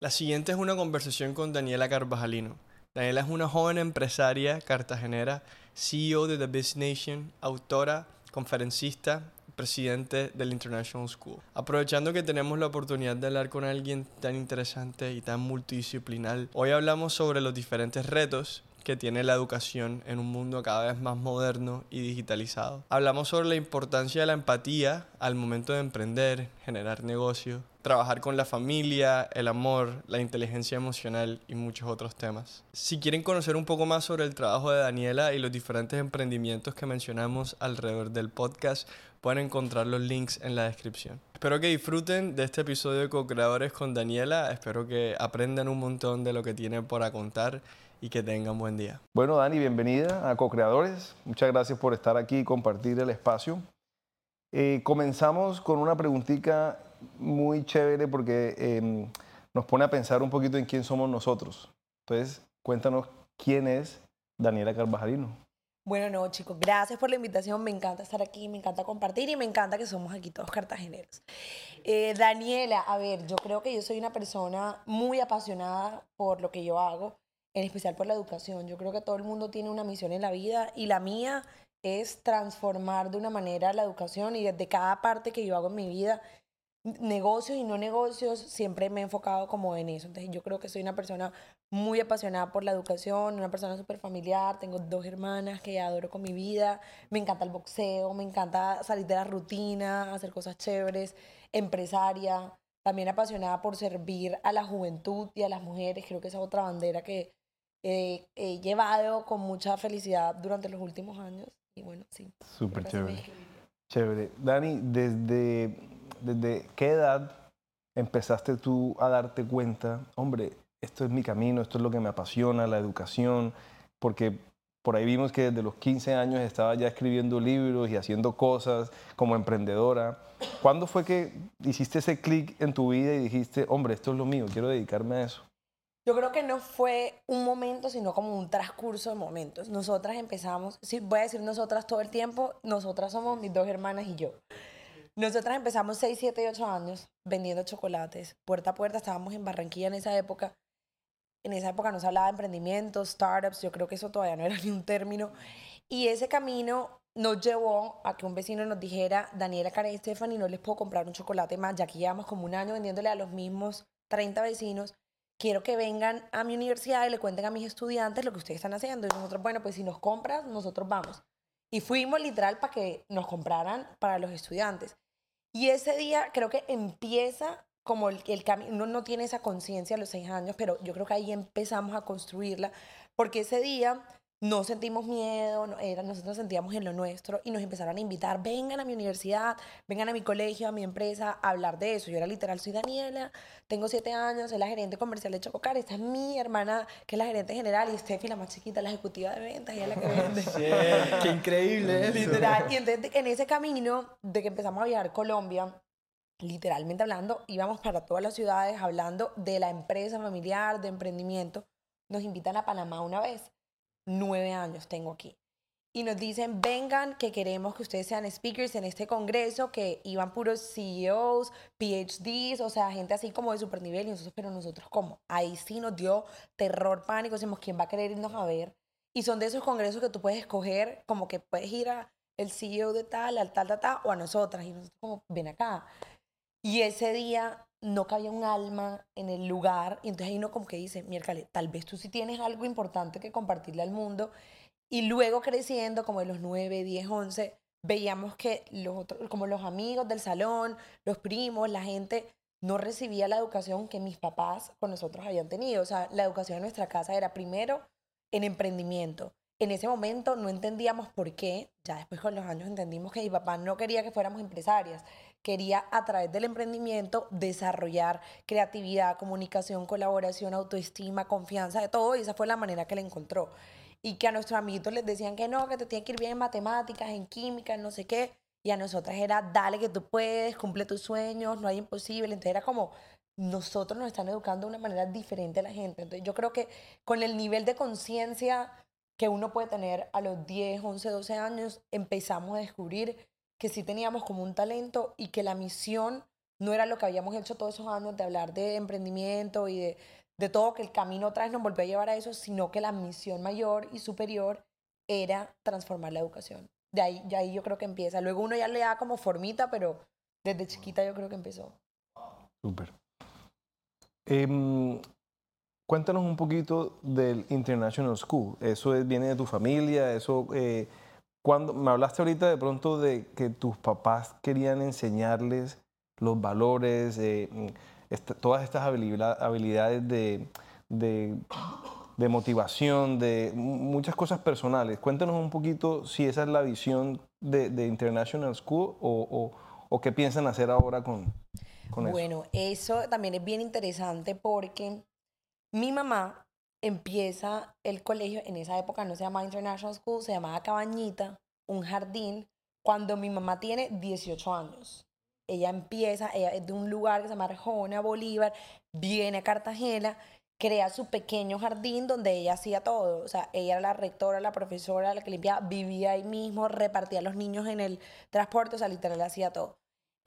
La siguiente es una conversación con Daniela Carvajalino. Daniela es una joven empresaria cartagenera, CEO de The Business Nation, autora, conferencista, presidente del International School. Aprovechando que tenemos la oportunidad de hablar con alguien tan interesante y tan multidisciplinar, hoy hablamos sobre los diferentes retos que tiene la educación en un mundo cada vez más moderno y digitalizado. Hablamos sobre la importancia de la empatía al momento de emprender, generar negocio, trabajar con la familia, el amor, la inteligencia emocional y muchos otros temas. Si quieren conocer un poco más sobre el trabajo de Daniela y los diferentes emprendimientos que mencionamos alrededor del podcast, pueden encontrar los links en la descripción. Espero que disfruten de este episodio de Co-Creadores con Daniela, espero que aprendan un montón de lo que tiene para contar y que tengan buen día. Bueno, Dani, bienvenida a Co-Creadores. Muchas gracias por estar aquí y compartir el espacio. Eh, comenzamos con una preguntita muy chévere porque em, nos pone a pensar un poquito en quién somos nosotros. Entonces, cuéntanos quién es Daniela Carvajalino. Bueno, no, chicos, gracias por la invitación. Me encanta estar aquí, me encanta compartir y me encanta que somos aquí todos cartageneros. Eh, Daniela, a ver, yo creo que yo soy una persona muy apasionada por lo que yo hago en especial por la educación. Yo creo que todo el mundo tiene una misión en la vida y la mía es transformar de una manera la educación y desde cada parte que yo hago en mi vida, negocios y no negocios, siempre me he enfocado como en eso. Entonces yo creo que soy una persona muy apasionada por la educación, una persona súper familiar, tengo dos hermanas que adoro con mi vida, me encanta el boxeo, me encanta salir de la rutina, hacer cosas chéveres, empresaria, también apasionada por servir a la juventud y a las mujeres, creo que esa es otra bandera que, he llevado con mucha felicidad durante los últimos años. Y bueno, sí. Súper chévere. Chévere. Dani, ¿desde, ¿desde qué edad empezaste tú a darte cuenta, hombre, esto es mi camino, esto es lo que me apasiona, la educación? Porque por ahí vimos que desde los 15 años estaba ya escribiendo libros y haciendo cosas como emprendedora. ¿Cuándo fue que hiciste ese clic en tu vida y dijiste, hombre, esto es lo mío, quiero dedicarme a eso? Yo creo que no fue un momento, sino como un transcurso de momentos. Nosotras empezamos, sí, voy a decir nosotras todo el tiempo, nosotras somos mis dos hermanas y yo. Nosotras empezamos 6, 7 y 8 años vendiendo chocolates, puerta a puerta, estábamos en Barranquilla en esa época. En esa época no se hablaba de emprendimiento, startups, yo creo que eso todavía no era ni un término. Y ese camino nos llevó a que un vecino nos dijera, Daniela, Karen y Stephanie, no les puedo comprar un chocolate más, ya que llevamos como un año vendiéndole a los mismos 30 vecinos quiero que vengan a mi universidad y le cuenten a mis estudiantes lo que ustedes están haciendo. Y nosotros, bueno, pues si nos compras, nosotros vamos. Y fuimos literal para que nos compraran para los estudiantes. Y ese día creo que empieza como el, el camino, uno no tiene esa conciencia a los seis años, pero yo creo que ahí empezamos a construirla, porque ese día no sentimos miedo, no, era, nosotros sentíamos en lo nuestro y nos empezaron a invitar, vengan a mi universidad, vengan a mi colegio, a mi empresa, a hablar de eso. Yo era literal, soy Daniela, tengo siete años, soy la gerente comercial de Chococar, esta es mi hermana que es la gerente general y Steffi, la más chiquita, la ejecutiva de ventas, ella es la que vende. ¡Qué increíble Literal, y entonces en ese camino de que empezamos a viajar Colombia, literalmente hablando, íbamos para todas las ciudades hablando de la empresa familiar, de emprendimiento, nos invitan a Panamá una vez nueve años tengo aquí. Y nos dicen, vengan, que queremos que ustedes sean speakers en este congreso, que iban puros CEOs, PhDs, o sea, gente así como de super nivel, y nosotros, pero nosotros como, ahí sí nos dio terror, pánico, decimos, ¿quién va a querer irnos a ver? Y son de esos congresos que tú puedes escoger, como que puedes ir a el CEO de tal, al tal, tal, tal, o a nosotras, y nosotros como, ven acá. Y ese día no cabía un alma en el lugar, y entonces ahí uno como que dice, miércoles, tal vez tú sí tienes algo importante que compartirle al mundo, y luego creciendo, como de los 9, 10, 11, veíamos que los como los amigos del salón, los primos, la gente, no recibía la educación que mis papás con nosotros habían tenido. O sea, la educación en nuestra casa era primero en emprendimiento. En ese momento no entendíamos por qué, ya después con los años entendimos que mi papá no quería que fuéramos empresarias, quería a través del emprendimiento desarrollar creatividad, comunicación, colaboración, autoestima, confianza, de todo, y esa fue la manera que le encontró. Y que a nuestros amiguitos les decían que no, que te tiene que ir bien en matemáticas, en química, en no sé qué, y a nosotras era, dale que tú puedes, cumple tus sueños, no hay imposible, entonces era como, nosotros nos están educando de una manera diferente a la gente. Entonces yo creo que con el nivel de conciencia que uno puede tener a los 10, 11, 12 años, empezamos a descubrir que sí teníamos como un talento y que la misión no era lo que habíamos hecho todos esos años de hablar de emprendimiento y de, de todo que el camino otra vez nos volvió a llevar a eso, sino que la misión mayor y superior era transformar la educación. De ahí, de ahí yo creo que empieza. Luego uno ya le da como formita, pero desde chiquita yo creo que empezó. Súper. Em, cuéntanos un poquito del International School. ¿Eso es- viene de tu familia? Eso, eh, cuando, me hablaste ahorita de pronto de que tus papás querían enseñarles los valores, eh, mm, esta- todas estas habilidad- habilidades de, de, de motivación, de mu- muchas cosas personales. Cuéntanos un poquito si esa es la visión de, de International School o, o- o qué piensan hacer ahora con, con eso. Bueno, eso también es bien interesante porque mi mamá empieza el colegio, en esa época no se llamaba International School, se llamaba Cabañita, un jardín, cuando mi mamá tiene 18 años. Ella empieza, ella es de un lugar que se llama Arjona, Bolívar, viene a Cartagena, crea su pequeño jardín donde ella hacía todo. O sea, ella era la rectora, la profesora, la que limpiaba, vivía ahí mismo, repartía a los niños en el transporte, o sea, literal hacía todo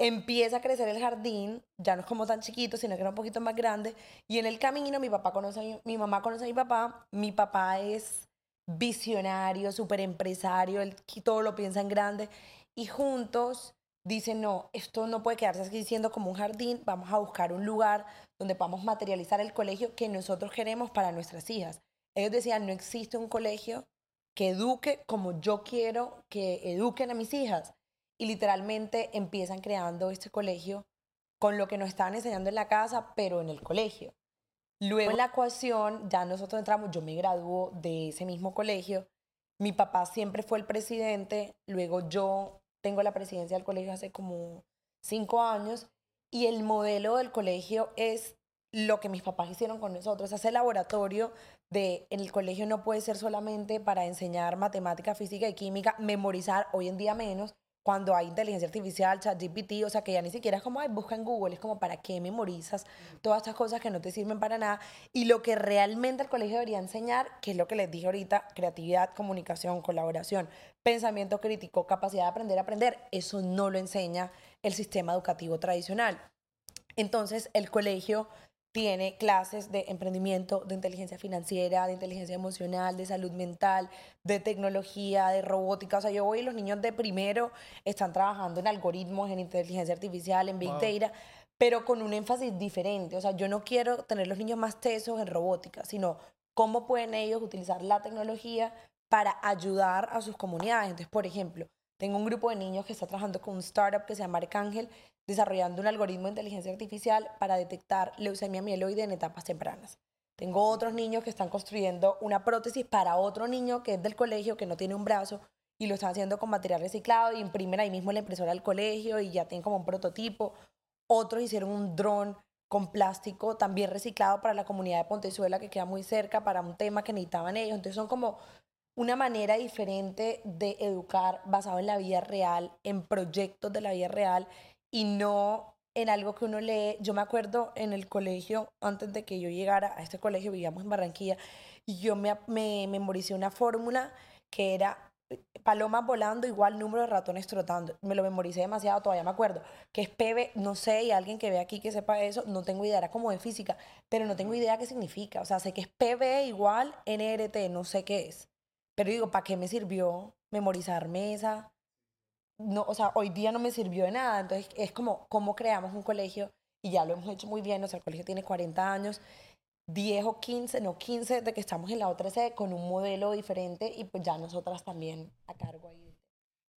empieza a crecer el jardín, ya no es como tan chiquito, sino que era un poquito más grande, y en el camino mi papá conoce a mi, mamá conoce a mi papá, mi papá es visionario, súper empresario, él todo lo piensa en grande, y juntos dicen, no, esto no puede quedarse así siendo como un jardín, vamos a buscar un lugar donde podamos materializar el colegio que nosotros queremos para nuestras hijas. Ellos decían, no existe un colegio que eduque como yo quiero que eduquen a mis hijas y literalmente empiezan creando este colegio con lo que nos estaban enseñando en la casa, pero en el colegio. Luego en la ecuación, ya nosotros entramos, yo me graduó de ese mismo colegio, mi papá siempre fue el presidente, luego yo tengo la presidencia del colegio hace como cinco años, y el modelo del colegio es lo que mis papás hicieron con nosotros, ese laboratorio de en el colegio no puede ser solamente para enseñar matemática, física y química, memorizar hoy en día menos, cuando hay inteligencia artificial, ChatGPT, o sea, que ya ni siquiera es como, ay, busca en Google, es como, ¿para qué memorizas todas estas cosas que no te sirven para nada? Y lo que realmente el colegio debería enseñar, que es lo que les dije ahorita, creatividad, comunicación, colaboración, pensamiento crítico, capacidad de aprender a aprender, eso no lo enseña el sistema educativo tradicional. Entonces, el colegio tiene clases de emprendimiento, de inteligencia financiera, de inteligencia emocional, de salud mental, de tecnología, de robótica. O sea, yo voy y los niños de primero están trabajando en algoritmos, en inteligencia artificial, en Big Wow. Data, pero con un énfasis diferente. O sea, yo no quiero tener los niños más tesos en robótica, sino cómo pueden ellos utilizar la tecnología para ayudar a sus comunidades. Entonces, por ejemplo, tengo un grupo de niños que está trabajando con un startup que se llama Arcángel, desarrollando un algoritmo de inteligencia artificial para detectar leucemia mieloide en etapas tempranas. Tengo otros niños que están construyendo una prótesis para otro niño que es del colegio, que no tiene un brazo, y lo están haciendo con material reciclado y imprimen ahí mismo la impresora del colegio y ya tienen como un prototipo. Otros hicieron un dron con plástico también reciclado para la comunidad de Pontezuela que queda muy cerca para un tema que necesitaban ellos. Entonces son como una manera diferente de educar basado en la vida real, en proyectos de la vida real y no en algo que uno lee. Yo me acuerdo en el colegio, antes de que yo llegara a este colegio, vivíamos en Barranquilla, y yo me, me memoricé una fórmula que era eh, palomas volando igual número de ratones trotando. Me lo memoricé demasiado, todavía me acuerdo. Que es PB, no sé, y alguien que ve aquí que sepa eso, no tengo idea, era como de física, pero no tengo idea qué significa. O sea, sé que es PB igual NRT, no sé qué es. Pero digo, ¿para qué me sirvió memorizarme esa? No, o sea, hoy día no me sirvió de nada. Entonces, es como cómo creamos un colegio y ya lo hemos hecho muy bien. O sea, el colegio tiene 40 años, 10 o 15, no 15, de que estamos en la otra sede con un modelo diferente y pues ya nosotras también a cargo ahí.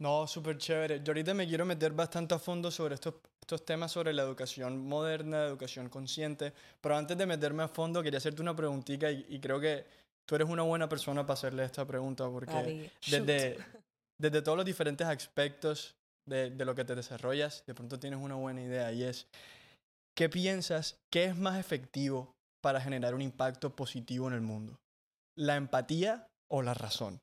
No, súper chévere. Yo ahorita me quiero meter bastante a fondo sobre estos, estos temas sobre la educación moderna, educación consciente, pero antes de meterme a fondo quería hacerte una preguntita y, y creo que tú eres una buena persona para hacerle esta pregunta porque desde, desde todos los diferentes aspectos de, de lo que te desarrollas, de pronto tienes una buena idea y es, ¿qué piensas? ¿Qué es más efectivo para generar un impacto positivo en el mundo? ¿La empatía o la razón?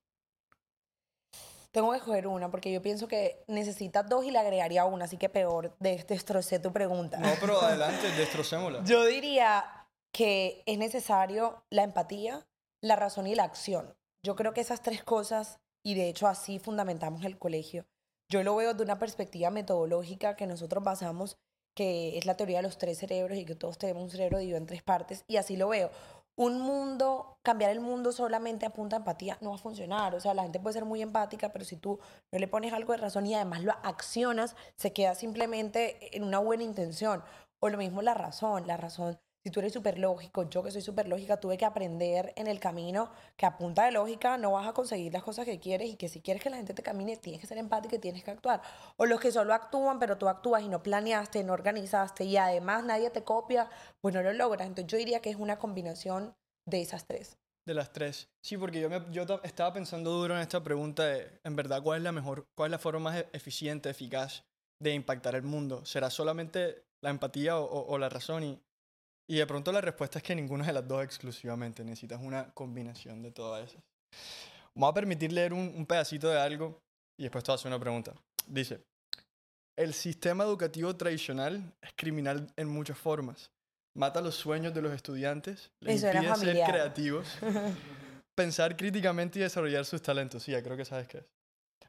Tengo que escoger una porque yo pienso que necesitas dos y le agregaría una, así que peor, de- destrocé tu pregunta. No, pero adelante, destrocémosla. Yo diría que es necesario la empatía, la razón y la acción. Yo creo que esas tres cosas, y de hecho así fundamentamos el colegio, yo lo veo de una perspectiva metodológica que nosotros basamos que es la teoría de los tres cerebros y que todos tenemos un cerebro dividido en tres partes, y así lo veo. Un mundo, cambiar el mundo solamente a empatía no va a funcionar. O sea, la gente puede ser muy empática, pero si tú no le pones algo de razón y además lo accionas, se queda simplemente en una buena intención. O lo mismo la razón. La razón si tú eres súper lógico, yo que soy súper lógica, tuve que aprender en el camino que a punta de lógica no vas a conseguir las cosas que quieres y que si quieres que la gente te camine, tienes que ser empático y tienes que actuar. O los que solo actúan, pero tú actúas y no planeaste, no organizaste y además nadie te copia, pues no lo logras. Entonces yo diría que es una combinación de esas tres. De las tres. Sí, porque yo, me, yo estaba pensando duro en esta pregunta de, en verdad, ¿cuál es la mejor, cuál es la forma más e-, eficiente, eficaz de impactar el mundo? ¿Será solamente la empatía o, o la razón? Y y de pronto la respuesta es que ninguna de las dos exclusivamente, necesitas una combinación de todas esas. Vamos a permitir leer un, pedacito de algo y después te voy a hacer una pregunta. Dice, el sistema educativo tradicional es criminal en muchas formas. Mata los sueños de los estudiantes, les impide ser creativos, pensar críticamente y desarrollar sus talentos. Sí, ya creo que sabes qué es.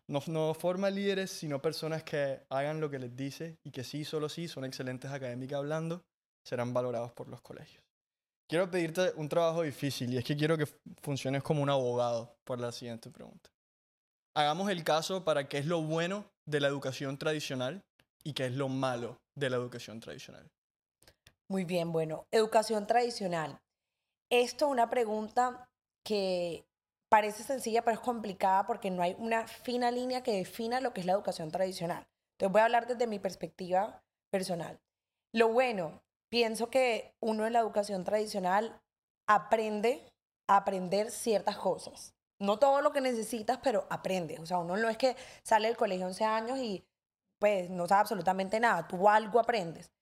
No, no, forma líderes, sino personas que hagan lo que les dice y que sí, solo sí, son excelentes académicas hablando, serán valorados por los colegios. Quiero pedirte un trabajo difícil y es que quiero que funciones como un abogado por la siguiente pregunta. Hagamos el caso para qué es lo bueno de la educación tradicional y qué es lo malo de la educación tradicional. Muy bien, bueno, educación tradicional. Esto es una pregunta que parece sencilla, pero es complicada porque no hay una fina línea que defina lo que es la educación tradicional. Entonces voy a hablar desde mi perspectiva personal. Lo bueno pienso que uno en la educación tradicional aprende a aprender ciertas cosas. No todo lo que necesitas, pero aprende. O sea, uno no es que sale del colegio 11 años y pues no sabe absolutamente nada. Tú algo aprendes.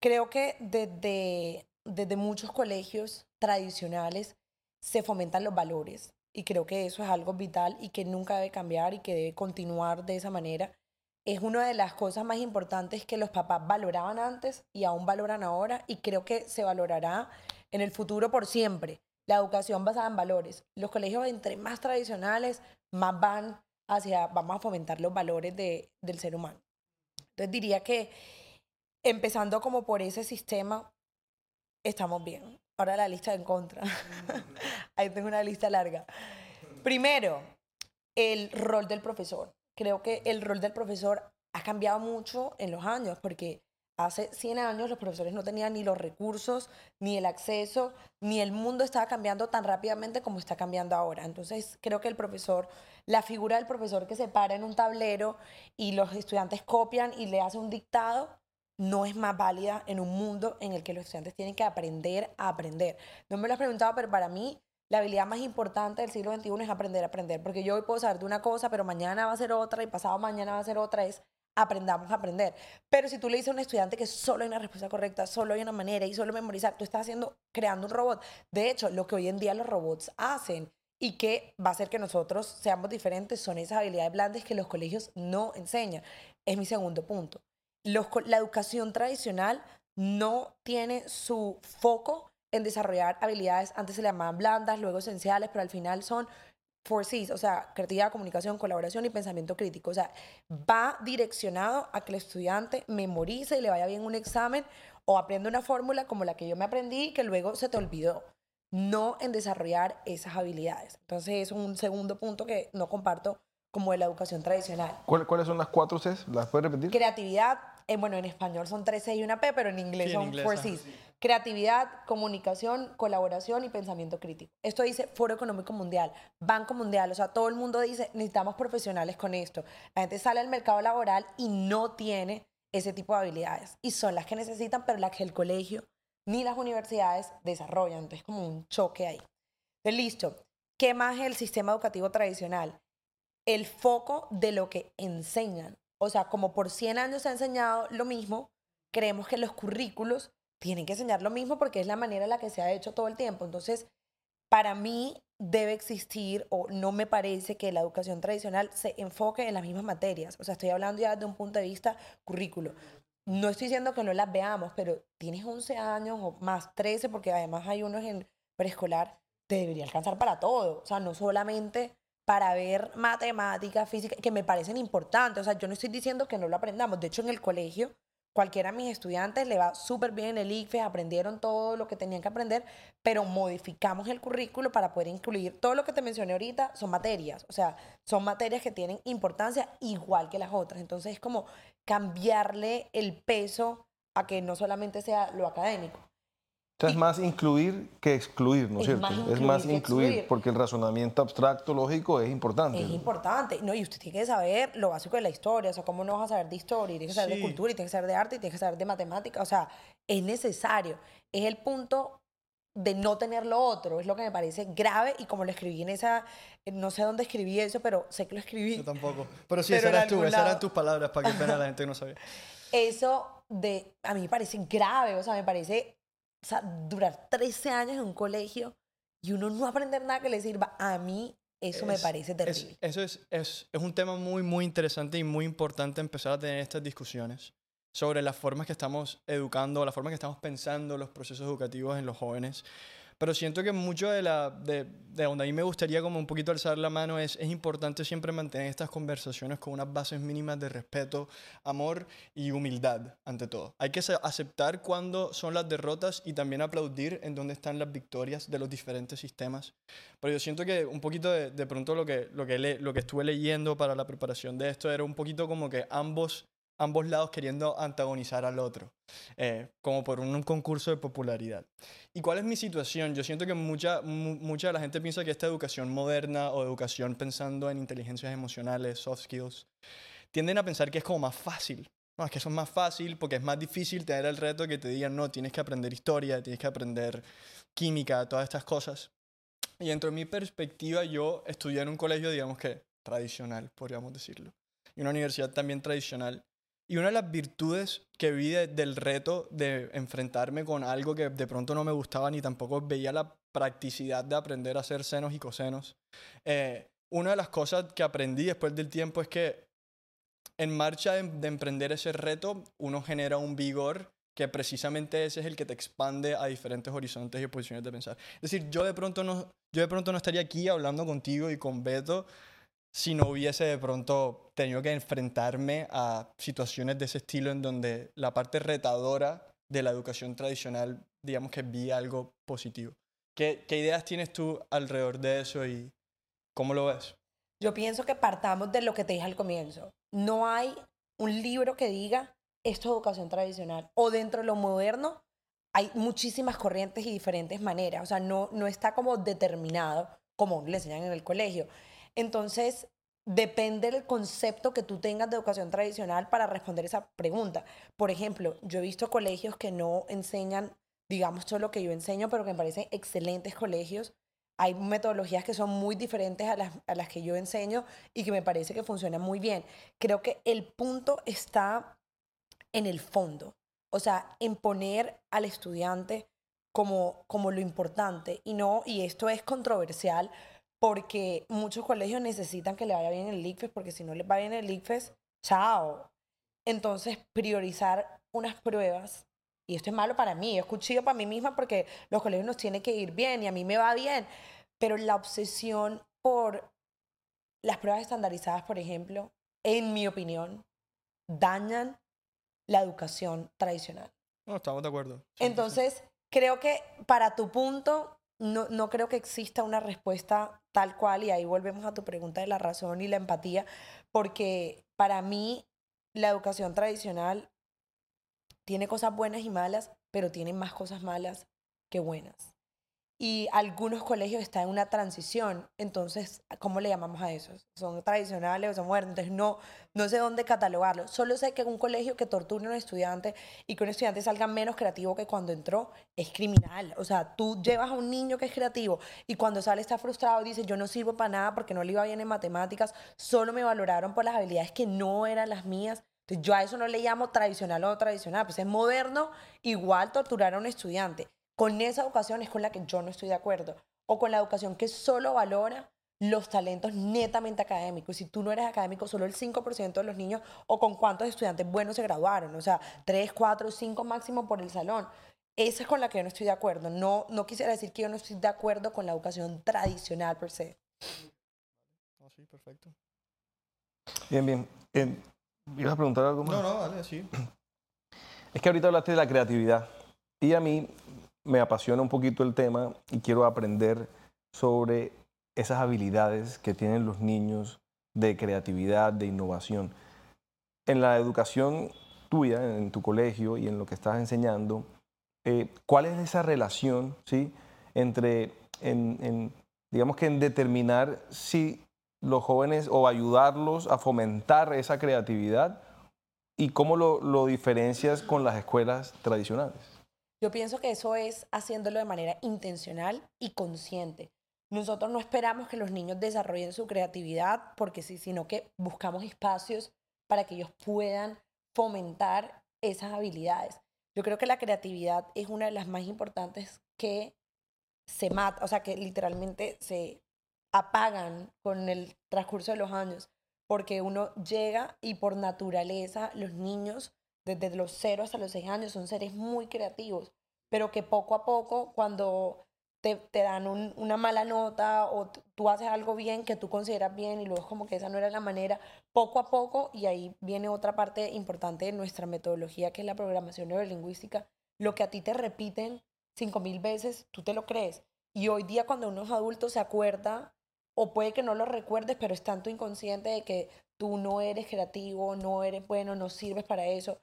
Creo que desde, desde muchos colegios tradicionales se fomentan los valores y creo que eso es algo vital y que nunca debe cambiar y que debe continuar de esa manera es una de las cosas más importantes que los papás valoraban antes y aún valoran ahora y creo que se valorará en el futuro por siempre. La educación basada en valores. Los colegios entre más tradicionales, más van hacia, vamos a fomentar los valores de, del ser humano. Entonces diría que empezando como por ese sistema, estamos bien. Ahora la lista en contra. Ahí tengo una lista larga. Primero, el rol del profesor creo que el rol del profesor ha cambiado mucho en los años, porque hace 100 años los profesores no tenían ni los recursos, ni el acceso, ni el mundo estaba cambiando tan rápidamente como está cambiando ahora. Entonces creo que el profesor, la figura del profesor que se para en un tablero y los estudiantes copian y le hace un dictado, no es más válida en un mundo en el que los estudiantes tienen que aprender a aprender. No me lo has preguntado, pero para mí la habilidad más importante del siglo XXI es aprender a aprender, porque yo hoy puedo saber de una cosa, pero mañana va a ser otra y pasado mañana va a ser otra, es aprendamos a aprender. Pero si tú le dices a un estudiante que solo hay una respuesta correcta, solo hay una manera y solo memorizar, tú estás haciendo, creando un robot. De hecho, lo que hoy en día los robots hacen y que va a hacer que nosotros seamos diferentes son esas habilidades blandas que los colegios no enseñan. Es mi segundo punto. la educación tradicional no tiene su foco en desarrollar habilidades, antes se le llamaban blandas, luego esenciales, pero al final son four C's, o sea, creatividad, comunicación, colaboración y pensamiento crítico. O sea, va direccionado a que el estudiante memorice y le vaya bien un examen o aprenda una fórmula como la que yo me aprendí que luego se te olvidó. No en desarrollar esas habilidades. Entonces, es un segundo punto que no comparto como de la educación tradicional. ¿Cuáles son las cuatro Cs? ¿Las puedes repetir? Creatividad, eh, bueno, en español son tres C y una P, pero en inglés son four C's. Creatividad, comunicación, colaboración y pensamiento crítico. Esto dice Foro Económico Mundial, Banco Mundial, o sea, todo el mundo dice, necesitamos profesionales con esto. La gente sale al mercado laboral y no tiene ese tipo de habilidades. Y son las que necesitan, pero las que el colegio ni las universidades desarrollan. Entonces, como un choque ahí. Entonces, listo. ¿Qué más el sistema educativo tradicional? El foco de lo que enseñan. O sea, como por 100 años se ha enseñado lo mismo, creemos que los currículos tienen que enseñar lo mismo porque es la manera en la que se ha hecho todo el tiempo. Entonces, para mí debe existir o no me parece que la educación tradicional se enfoque en las mismas materias. O sea, estoy hablando ya desde un punto de vista currículo. No estoy diciendo que no las veamos, pero tienes 11 años o más 13 porque además hay unos en preescolar, te debería alcanzar para todo. O sea, no solamente para ver matemática, física, que me parecen importantes. O sea, yo no estoy diciendo que no lo aprendamos. De hecho, en el colegio cualquiera de mis estudiantes le va súper bien en el ICFES, aprendieron todo lo que tenían que aprender, pero modificamos el currículo para poder incluir todo lo que te mencioné ahorita, son materias, o sea, son materias que tienen importancia igual que las otras. Entonces es como cambiarle el peso a que no solamente sea lo académico. O sea, es más incluir que excluir, ¿no es, cierto? más es más incluir, excluir. porque el razonamiento abstracto, lógico, es importante. Es importante, ¿no? Y usted tiene que saber lo básico de la historia, o sea, cómo no vas a saber de historia, y tienes que saber Sí. de cultura, y tienes que saber de arte, y tienes que saber de matemática, o sea, es necesario. Es el punto de no tener lo otro, es lo que me parece grave, y como lo escribí en esa, no sé dónde escribí eso, pero sé que lo escribí. Yo tampoco. Pero sí, Pero esas tú, eran lado. tus palabras, para que pena la gente que no sabía. Eso de, a mí me parece grave, o sea, me parece, o sea, durar 13 años en un colegio y uno no aprender nada que le sirva, a mí eso me Es- parece es- terrible. eso es, es, es un tema muy, muy interesante y muy importante empezar a tener estas discusiones sobre las formas que estamos educando, las formas que estamos pensando los procesos educativos en los jóvenes. Pero siento que mucho de, la, de, de donde a mí me gustaría como un poquito alzar la mano es, es importante siempre mantener estas conversaciones con unas bases mínimas de respeto, amor y humildad, ante todo. Hay que aceptar cuándo son las derrotas y también aplaudir en dónde están las victorias de los diferentes sistemas. Pero yo siento que un poquito de, de pronto lo que, lo, que le- lo que estuve leyendo para la preparación de esto era un poquito como que ambos, ambos lados queriendo antagonizar al otro, eh, como por un, un concurso de popularidad. ¿Y cuál es mi situación? Yo siento que mucha, mu- mucha de la gente piensa que esta educación moderna o educación pensando en inteligencias emocionales, soft skills, tienden a pensar que es como más fácil. No, es que eso es más fácil porque es más difícil tener el reto que te digan, no, tienes que aprender historia, tienes que aprender química, todas estas cosas. Y dentro de mi perspectiva, yo estudié en un colegio, digamos que tradicional, podríamos decirlo, y una universidad también tradicional. Y una de las virtudes que vi de- del reto de enfrentarme con algo que de pronto no me gustaba ni tampoco veía la practicidad de aprender a hacer senos y cosenos. eh, una de las cosas que aprendí después del tiempo es que en marcha de, de emprender ese reto, uno genera un vigor que precisamente ese es el que te expande a diferentes horizontes y posiciones de pensar. Es decir, yo de pronto no, yo de pronto no estaría aquí hablando contigo y con Beto si no hubiese de pronto tenido que enfrentarme a situaciones de ese estilo en donde la parte retadora de la educación tradicional, digamos que vi algo positivo. ¿Qué, qué ideas tienes tú alrededor de eso y cómo lo ves? Yo pienso que partamos de lo que te dije al comienzo. No hay un libro que diga esto es educación tradicional. O dentro de lo moderno hay muchísimas corrientes y diferentes maneras. O sea, no, no está como determinado como le enseñan en el colegio. Entonces, depende del concepto que tú tengas de educación tradicional para responder esa pregunta. Por ejemplo, yo he visto colegios que no enseñan, digamos, todo lo que yo enseño, pero que me parecen excelentes colegios hay metodologías que son muy diferentes a las, a las que yo enseño y que me parece que funcionan muy bien. Creo que el punto está en el fondo, o sea, en poner al estudiante como, como lo importante y no, y esto es controversial porque muchos colegios necesitan que le vaya bien el ICFES porque si no les va bien el ICFES, chao. Entonces, priorizar unas pruebas y esto es malo para mí, es cuchillo para mí misma porque los colegios nos tienen que ir bien y a mí me va bien, pero la obsesión por las pruebas estandarizadas, por ejemplo, en mi opinión, dañan la educación tradicional. No, estamos de acuerdo. 100%. Entonces, creo que para tu punto, no, no creo que exista una respuesta tal cual, y ahí volvemos a tu pregunta de la razón y la empatía, porque para mí la educación tradicional tiene cosas buenas y malas, pero tiene más cosas malas que buenas. Y algunos colegios están en una transición, entonces, ¿cómo le llamamos a esos? ¿Son tradicionales o son modernos? Entonces, no, no sé dónde catalogarlo. Solo sé que un colegio que torture a un estudiante y que un estudiante salga menos creativo que cuando entró es criminal. O sea, tú llevas a un niño que es creativo y cuando sale está frustrado y dice, yo no sirvo para nada porque no le iba bien en matemáticas, solo me valoraron por las habilidades que no eran las mías. Entonces, yo a eso no le llamo tradicional o no tradicional, pues es moderno, igual torturar a un estudiante. Con esa educación es con la que yo no estoy de acuerdo. O con la educación que solo valora los talentos netamente académicos. Si tú no eres académico, solo el 5% de los niños, o con cuántos estudiantes buenos se graduaron, o sea, 3, 4, 5 máximo por el salón. Esa es con la que yo no estoy de acuerdo. No, no quisiera decir que yo no estoy de acuerdo con la educación tradicional per se. No, sí, perfecto. Bien, bien. Eh, ¿Ibas a preguntar algo más? No, no, vale, sí. Es que ahorita hablaste de la creatividad y a mí me apasiona un poquito el tema y quiero aprender sobre esas habilidades que tienen los niños de creatividad, de innovación. En la educación tuya, en tu colegio y en lo que estás enseñando, eh, ¿cuál es esa relación ¿sí? entre, en, digamos que en determinar si los jóvenes o ayudarlos a fomentar esa creatividad y cómo lo, lo diferencias con las escuelas tradicionales? Yo pienso que eso es haciéndolo de manera intencional y consciente. Nosotros no esperamos que los niños desarrollen su creatividad porque sí, sino que buscamos espacios para que ellos puedan fomentar esas habilidades. Yo creo que la creatividad es una de las más importantes que se mata, o sea, que literalmente se apagan con el transcurso de los años, porque uno llega y por naturaleza los niños desde los 0 hasta los 6 años son seres muy creativos, pero que poco a poco cuando te, te dan una mala nota o tú haces algo bien que tú consideras bien y luego como que esa no era la manera, poco a poco, y ahí viene otra parte importante de nuestra metodología que es la programación neurolingüística, lo que a ti te repiten cinco mil veces, tú te lo crees. Y hoy día cuando uno es adulto se acuerda, o puede que no lo recuerdes, pero es tanto inconsciente de que tú no eres creativo, no eres bueno, no sirves para eso.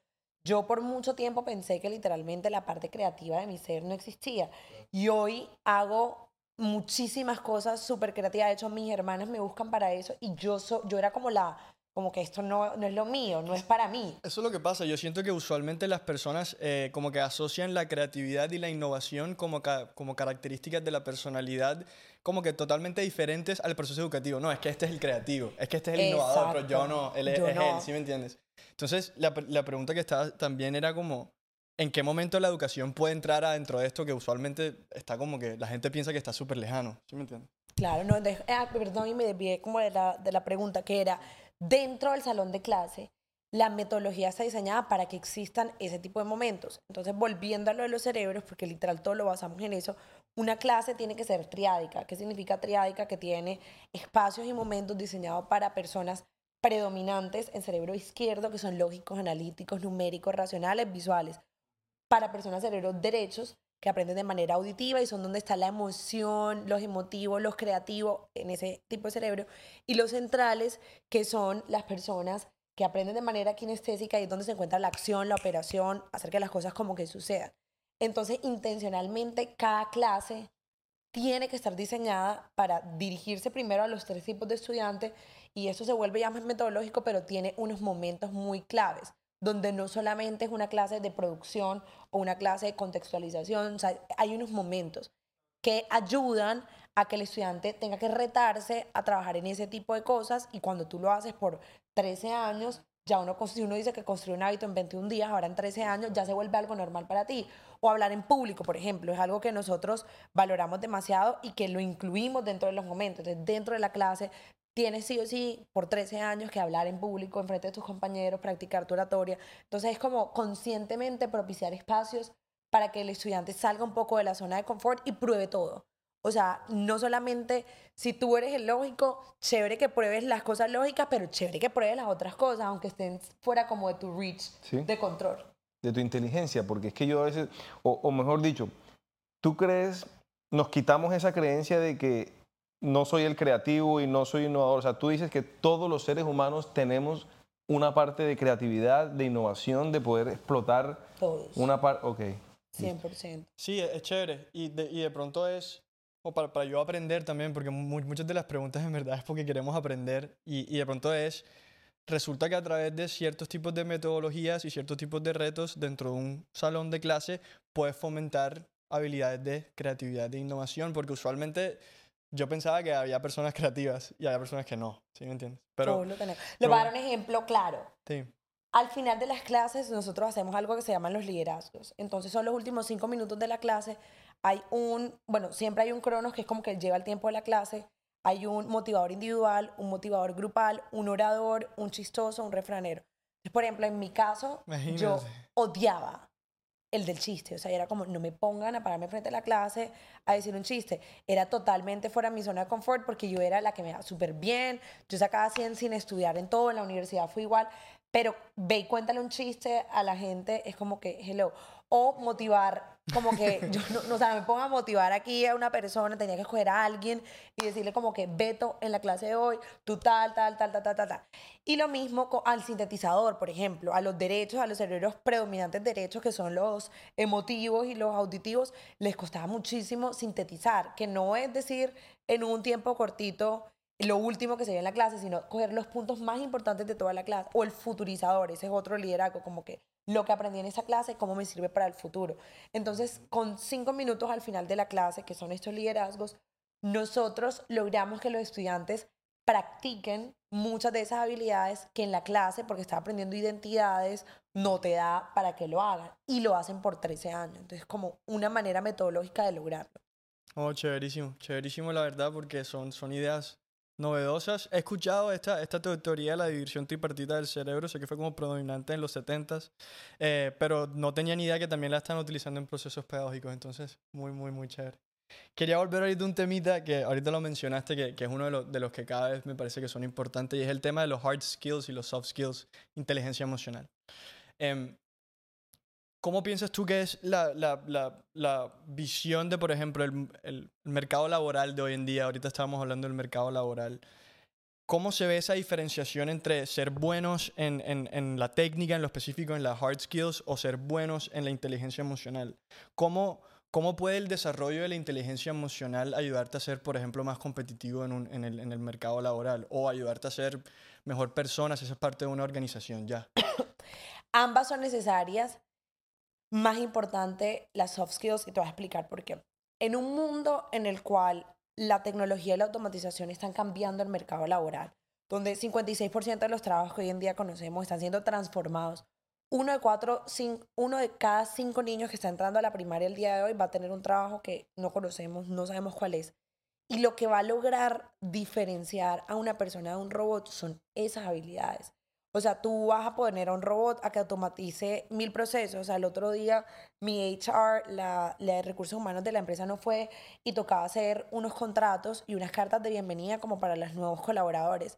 Yo por mucho tiempo pensé que literalmente la parte creativa de mi ser no existía. Y hoy hago muchísimas cosas súper creativas. De hecho, mis hermanas me buscan para eso y yo, yo era como la como que esto no, no, es lo mío, no es para mí. Eso es lo que pasa. Yo siento que usualmente las personas eh, como que asocian la creatividad y la innovación como, como características de la personalidad como que totalmente diferentes al proceso educativo. No, es que este es el creativo, es que este es el innovador, pero yo no, él es, él, ¿sí me entiendes? Entonces, la, la pregunta que estaba también era como, ¿en qué momento la educación puede entrar adentro de esto que usualmente está como que la gente piensa que está súper lejano? ¿Sí me entiendes? Claro, no, ah, perdón, y me desvié como de la, de la pregunta que era dentro del salón de clase, la metodología está diseñada para que existan ese tipo de momentos. Entonces, volviendo a lo de los cerebros, porque literal todo lo basamos en eso, una clase tiene que ser triádica. ¿Qué significa triádica? Que tiene espacios y momentos diseñados para personas predominantes en cerebro izquierdo, que son lógicos, analíticos, numéricos, racionales, visuales. Para personas cerebros derechos, que aprenden de manera auditiva y son donde está la emoción, los emotivos, los creativos en ese tipo de cerebro. Y los centrales, que son las personas que aprenden de manera kinestésica y es donde se encuentra la acción, la operación, hacer que las cosas como que sucedan. Entonces, intencionalmente, cada clase tiene que estar diseñada para dirigirse primero a los tres tipos de estudiantes y eso se vuelve ya más metodológico, pero tiene unos momentos muy claves donde no solamente es una clase de producción o una clase de contextualización, hay unos momentos que ayudan a que el estudiante tenga que retarse a trabajar en ese tipo de cosas y cuando tú lo haces por 13 años, ya uno, si uno dice que construye un hábito en 21 días, ahora en 13 años ya se vuelve algo normal para ti. O hablar en público, por ejemplo, es algo que nosotros valoramos demasiado y que lo incluimos dentro de los momentos. Dentro de la clase tienes sí o sí por 13 años que hablar en público, en frente de tus compañeros, practicar tu oratoria. Entonces es como conscientemente propiciar espacios para que el estudiante salga un poco de la zona de confort y pruebe todo. O sea, no solamente si tú eres el lógico, chévere que pruebes las cosas lógicas, pero chévere que pruebes las otras cosas, aunque estén fuera como de tu reach de control. De tu inteligencia, porque es que yo a veces, o, o mejor dicho, tú crees, nos quitamos esa creencia de que no soy el creativo y no soy innovador. O sea, tú dices que todos los seres humanos tenemos una parte de creatividad, de innovación, de poder explotar Todos. una parte. Ok. 100%. Sí, es chévere. Y de, y de pronto es o para, para, yo aprender también, porque muchas de las preguntas en verdad es porque queremos aprender. Y, y de pronto es. Resulta que a través de ciertos tipos de metodologías y ciertos tipos de retos dentro de un salón de clase puedes fomentar habilidades de creatividad, de innovación, porque usualmente yo pensaba que había personas creativas y había personas que no, ¿sí me entiendes? Pero, lo tenemos. Le voy a dar un ejemplo claro. Sí. Al final de las clases nosotros hacemos algo que se llaman los liderazgos. Entonces son los últimos cinco minutos de la clase. Hay un, bueno, siempre hay un cronos que es como que lleva el tiempo de la clase. Hay un motivador individual, un motivador grupal, un orador, un chistoso, un refranero. Por ejemplo, en mi caso, yo odiaba el del chiste. O sea, era como, no me pongan a pararme frente a la clase a decir un chiste. Era totalmente fuera de mi zona de confort porque yo era la que me iba súper bien. Yo sacaba 100 sin estudiar en todo, en la universidad fue igual. pero ve y cuéntale un chiste a la gente, es como que, hello. O motivar, como que yo no, no, o sea, me pongo a motivar aquí a una persona, tenía que escoger a alguien y decirle como que, Beto, en la clase de hoy, tú tal, tal, tal, tal, tal, tal, tal. Y lo mismo con, al sintetizador, por ejemplo, a los derechos, a los cerebros predominantes derechos, que son los emotivos y los auditivos, les costaba muchísimo sintetizar, que no es decir en un tiempo cortito lo último que se ve en la clase, sino coger los puntos más importantes de toda la clase. O el futurizador, ese es otro liderazgo, como que lo que aprendí en esa clase, cómo me sirve para el futuro. Entonces, con cinco minutos al final de la clase, que son estos liderazgos, nosotros logramos que los estudiantes practiquen muchas de esas habilidades que en la clase, porque está aprendiendo identidades, no te da para que lo hagan. Y lo hacen por 13 años. Entonces, como una manera metodológica de lograrlo. Oh, chéverísimo, chéverísimo la verdad, porque son, son ideas novedosas. He escuchado esta, esta teoría de la división tripartita del cerebro, sé que fue como predominante en los 70s, eh, pero no tenía ni idea que también la están utilizando en procesos pedagógicos, entonces muy, muy, muy chévere. Quería volver ahorita a un temita que ahorita lo mencionaste, que, que es uno de, los, de los que cada vez me parece que son importantes, y es el tema de los hard skills y los soft skills, inteligencia emocional. Eh, ¿Cómo piensas tú que es la, la, la, la visión de, por ejemplo, el, el, mercado laboral de hoy en día? Ahorita estábamos hablando del mercado laboral. ¿Cómo se ve esa diferenciación entre ser buenos en, en, en, la técnica, en lo específico, en las hard skills, o ser buenos en la inteligencia emocional? ¿Cómo, cómo puede el desarrollo de la inteligencia emocional ayudarte a ser, por ejemplo, más competitivo en, un, en, el, en el mercado laboral? O ayudarte a ser mejor persona si es parte de una organización ya. Ambas son necesarias más importante las soft skills y te voy a explicar por qué. En un mundo en el cual la tecnología y la automatización están cambiando el mercado laboral, donde 56% de los trabajos que hoy en día conocemos están siendo transformados. Uno de, cuatro, uno de cada cinco niños que está entrando a la primaria el día de hoy va a tener un trabajo que no conocemos, no sabemos cuál es. Y lo que va a lograr diferenciar a una persona de un robot son esas habilidades. O sea, tú vas a poner a un robot a que automatice mil procesos. O sea, el otro día mi HR, la, la, de recursos humanos de la empresa no fue y tocaba hacer unos contratos y unas cartas de bienvenida como para los nuevos colaboradores.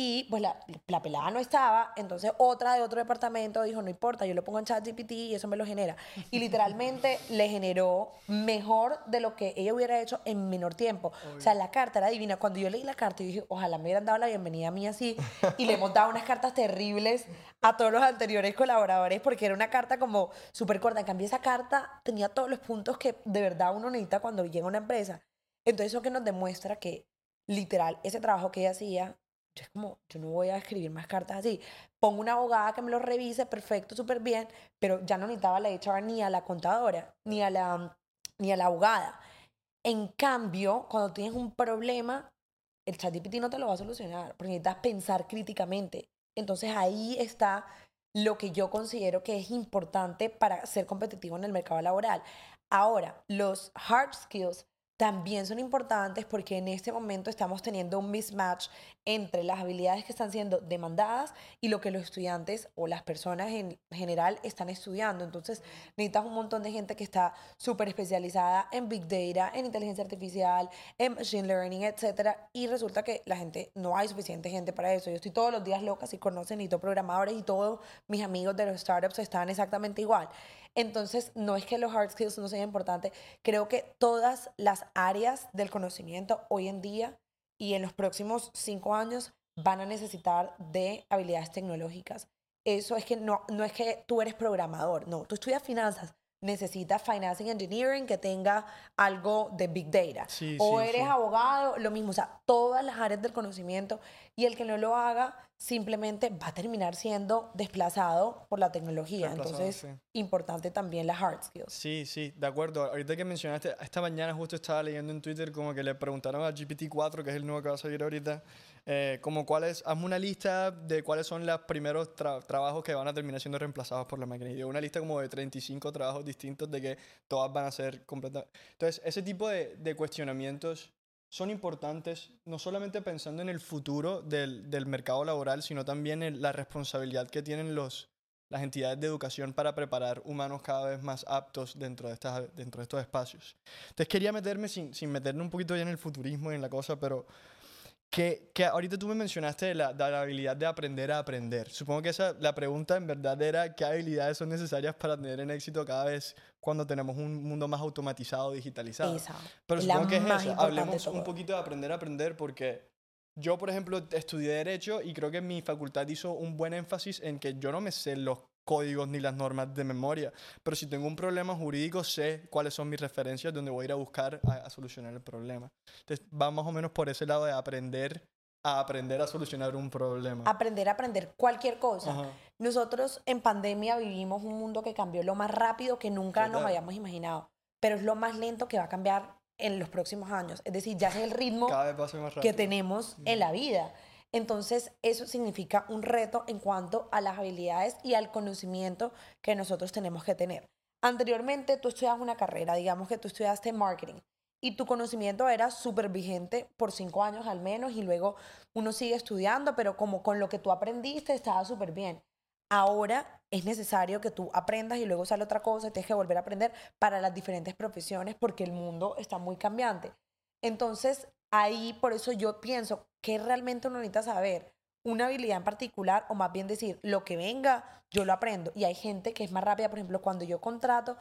Y pues la, la, pelada no estaba, entonces otra de otro departamento dijo, no importa, yo lo pongo en ChatGPT y eso me lo genera. Y literalmente le generó mejor de lo que ella hubiera hecho en menor tiempo. Obvio. O sea, la carta era divina. Cuando yo leí la carta, yo dije, ojalá me hubieran dado la bienvenida a mí así. Y le hemos dado unas cartas terribles a todos los anteriores colaboradores porque era una carta como súper corta. En cambio, esa carta tenía todos los puntos que de verdad uno necesita cuando llega a una empresa. Entonces, eso que nos demuestra que literal, ese trabajo que ella hacía es como, yo no voy a escribir más cartas así. Pongo una abogada que me lo revise, perfecto, súper bien, pero ya no necesitaba la HR ni a la contadora, ni a la, ni a la abogada. En cambio, cuando tienes un problema, el ChatGPT no te lo va a solucionar, porque necesitas pensar críticamente. Entonces ahí está lo que yo considero que es importante para ser competitivo en el mercado laboral. Ahora, los hard skills también son importantes porque en este momento estamos teniendo un mismatch entre las habilidades que están siendo demandadas y lo que los estudiantes o las personas en general están estudiando. Entonces necesitas un montón de gente que está súper especializada en Big Data, en inteligencia artificial, en Machine Learning, etc. Y resulta que la gente, no hay suficiente gente para eso. Yo estoy todos los días loca, si conocen, necesito programadores y todos mis amigos de los startups están exactamente igual. Entonces, no es que los hard skills no sean importantes, creo que todas las áreas del conocimiento hoy en día y en los próximos cinco años van a necesitar de habilidades tecnológicas. Eso es que no, no es que tú eres programador, no, tú estudias finanzas, necesitas financing engineering que tenga algo de big data. Sí, o sí, eres sí. abogado, lo mismo, o sea, todas las áreas del conocimiento y el que no lo haga simplemente va a terminar siendo desplazado por la tecnología. Desplazado, Entonces, importante también las hard skills. Sí, sí, de acuerdo. Ahorita que mencionaste, esta mañana justo estaba leyendo en Twitter como que le preguntaron a GPT-4, que es el nuevo que va a salir ahorita, eh, como cuáles, hazme una lista de cuáles son los primeros tra- trabajos que van a terminar siendo reemplazados por la máquina. Y una lista como de 35 trabajos distintos de que todas van a ser completamente... Entonces, ese tipo de, de cuestionamientos son importantes, no solamente pensando en el futuro del, del mercado laboral, sino también en la responsabilidad que tienen los, las entidades de educación para preparar humanos cada vez más aptos dentro de, estas, dentro de estos espacios. Entonces quería meterme, sin, sin meterme un poquito ya en el futurismo y en la cosa, pero que, que ahorita tú me mencionaste de la, de la habilidad de aprender a aprender. Supongo que esa, la pregunta en verdad era qué habilidades son necesarias para tener en éxito cada vez cuando tenemos un mundo más automatizado, digitalizado. Esa. Pero es la supongo que es eso. Hablemos un poquito de aprender a aprender porque yo, por ejemplo, estudié Derecho y creo que mi facultad hizo un buen énfasis en que yo no me sé los códigos ni las normas de memoria, pero si tengo un problema jurídico sé cuáles son mis referencias donde voy a ir a buscar a, a solucionar el problema. Entonces va más o menos por ese lado de aprender a aprender a solucionar un problema. Aprender a aprender cualquier cosa. Ajá. Nosotros en pandemia vivimos un mundo que cambió lo más rápido que nunca nos habíamos imaginado, pero es lo más lento que va a cambiar en los próximos años. Es decir, ya es el ritmo que tenemos en la vida. Entonces, eso significa un reto en cuanto a las habilidades y al conocimiento que nosotros tenemos que tener. Anteriormente, tú estudias una carrera, digamos que tú estudiaste marketing y tu conocimiento era súper vigente por cinco años al menos y luego uno sigue estudiando, pero como con lo que tú aprendiste estaba súper bien. Ahora es necesario que tú aprendas y luego sale otra cosa y tienes que volver a aprender para las diferentes profesiones porque el mundo está muy cambiante. Entonces, ahí por eso yo pienso que realmente uno necesita saber una habilidad en particular o más bien decir, lo que venga, yo lo aprendo. Y hay gente que es más rápida, por ejemplo, cuando yo contrato,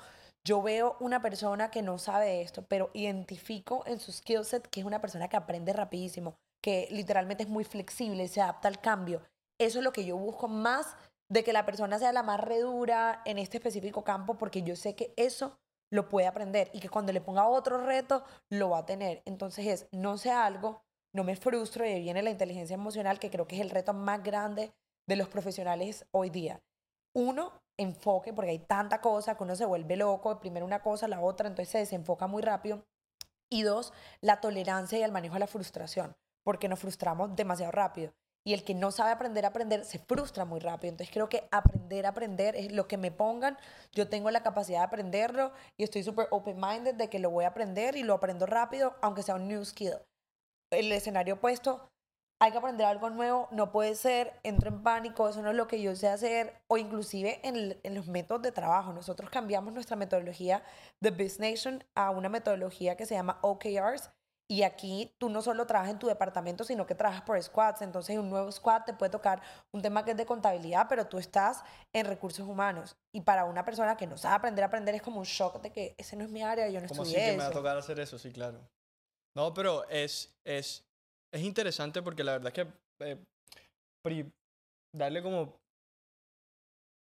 yo veo una persona que no sabe esto, pero identifico en su skill set que es una persona que aprende rapidísimo, que literalmente es muy flexible, se adapta al cambio. Eso es lo que yo busco más de que la persona sea la más redura en este específico campo, porque yo sé que eso lo puede aprender y que cuando le ponga otro reto, lo va a tener. Entonces es, no sé algo, no me frustro y viene la inteligencia emocional, que creo que es el reto más grande de los profesionales hoy día. Uno, enfoque, porque hay tanta cosa que uno se vuelve loco, primero una cosa, la otra, entonces se desenfoca muy rápido. Y dos, la tolerancia y el manejo de la frustración, porque nos frustramos demasiado rápido. Y el que no sabe aprender a aprender se frustra muy rápido. Entonces creo que aprender a aprender es lo que me pongan. Yo tengo la capacidad de aprenderlo y estoy súper open-minded de que lo voy a aprender y lo aprendo rápido, aunque sea un new skill. El escenario opuesto, hay que aprender algo nuevo, no puede ser, entro en pánico, eso no es lo que yo sé hacer, o inclusive en, el- en los métodos de trabajo. Nosotros cambiamos nuestra metodología de Business Nation a una metodología que se llama OKRs, y aquí tú no solo trabajas en tu departamento, sino que trabajas por squads. Entonces, en un nuevo squad te puede tocar un tema que es de contabilidad, pero tú estás en recursos humanos. Y para una persona que no sabe aprender a aprender es como un shock de que ese no es mi área, yo no ¿Cómo así estudié que me va a eso. tocar hacer eso? Sí, claro. No, pero es, es, es interesante porque la verdad es que eh, darle como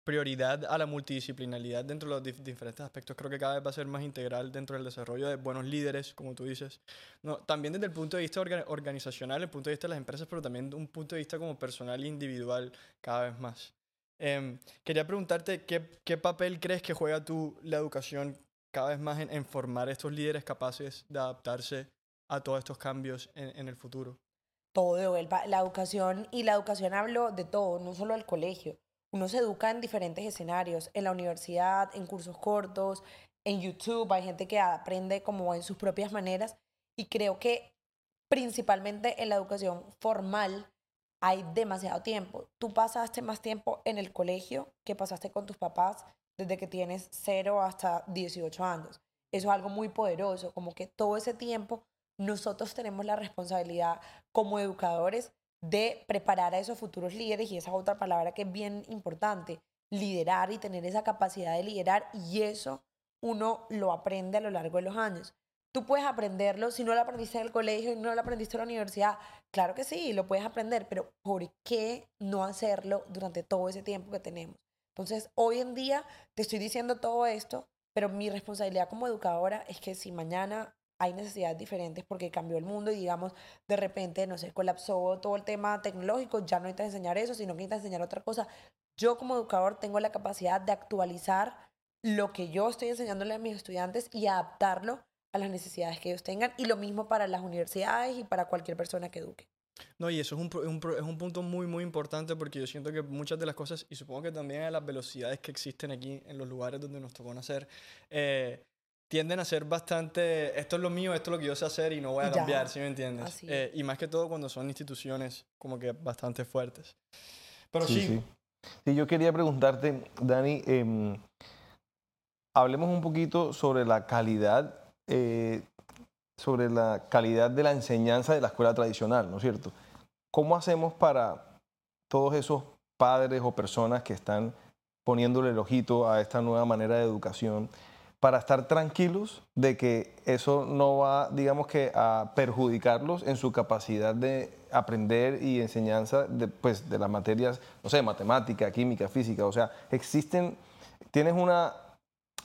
prioridad a la multidisciplinaridad dentro de los dif- diferentes aspectos creo que cada vez va a ser más integral dentro del desarrollo de buenos líderes, como tú dices. No, también desde el punto de vista orga- organizacional, el punto de vista de las empresas, pero también un punto de vista como personal e individual cada vez más. Em, quería preguntarte, ¿qué, ¿qué papel crees que juega tú la educación cada vez más en, en formar estos líderes capaces de adaptarse a todos estos cambios en, en el futuro? todo, el la educación, y la educación hablo de todo, no solo del colegio. Uno se educa en diferentes escenarios, en la universidad, en cursos cortos, en YouTube, hay gente que aprende como en sus propias maneras y creo que principalmente en la educación formal hay demasiado tiempo. Tú pasaste más tiempo en el colegio que pasaste con tus papás desde que tienes 0 hasta 18 años. Eso es algo muy poderoso, como que todo ese tiempo nosotros tenemos la responsabilidad como educadores de preparar a esos futuros líderes y esa es otra palabra que es bien importante, liderar y tener esa capacidad de liderar y eso uno lo aprende a lo largo de los años. Tú puedes aprenderlo si no lo aprendiste en el colegio y no lo aprendiste en la universidad. Claro que sí, lo puedes aprender, pero ¿por qué no hacerlo durante todo ese tiempo que tenemos? Entonces, hoy en día te estoy diciendo todo esto, pero mi responsabilidad como educadora es que si mañana hay necesidades diferentes porque cambió el mundo y digamos, de repente, no sé, colapsó todo el tema tecnológico, ya no necesitas enseñar eso, sino que necesitas enseñar otra cosa. Yo como educador tengo la capacidad de actualizar lo que yo estoy enseñándole a mis estudiantes y adaptarlo a las necesidades que ellos tengan y lo mismo para las universidades y para cualquier persona que eduque. No, y eso es un, un es un punto muy, muy importante porque yo siento que muchas de las cosas, y supongo que también a las velocidades que existen aquí en los lugares donde nos tocó nacer, eh, tienden a ser bastante, esto es lo mío, esto es lo que yo sé hacer y no voy a Ya, cambiar, ¿sí me entiendes? así Eh, y más que todo cuando son instituciones como que bastante fuertes. Pero sí, sí. Sí, yo quería preguntarte, Dani, em, hablemos un poquito sobre la calidad eh, sobre la calidad de la enseñanza de la escuela tradicional, ¿no es cierto? ¿Cómo hacemos para todos esos padres o personas que están poniéndole el ojito a esta nueva manera de educación para estar tranquilos de que eso no va, digamos que, a perjudicarlos en su capacidad de aprender y enseñanza de, pues, de las materias, no sé, matemática, química, física. O sea, existen, tienes una,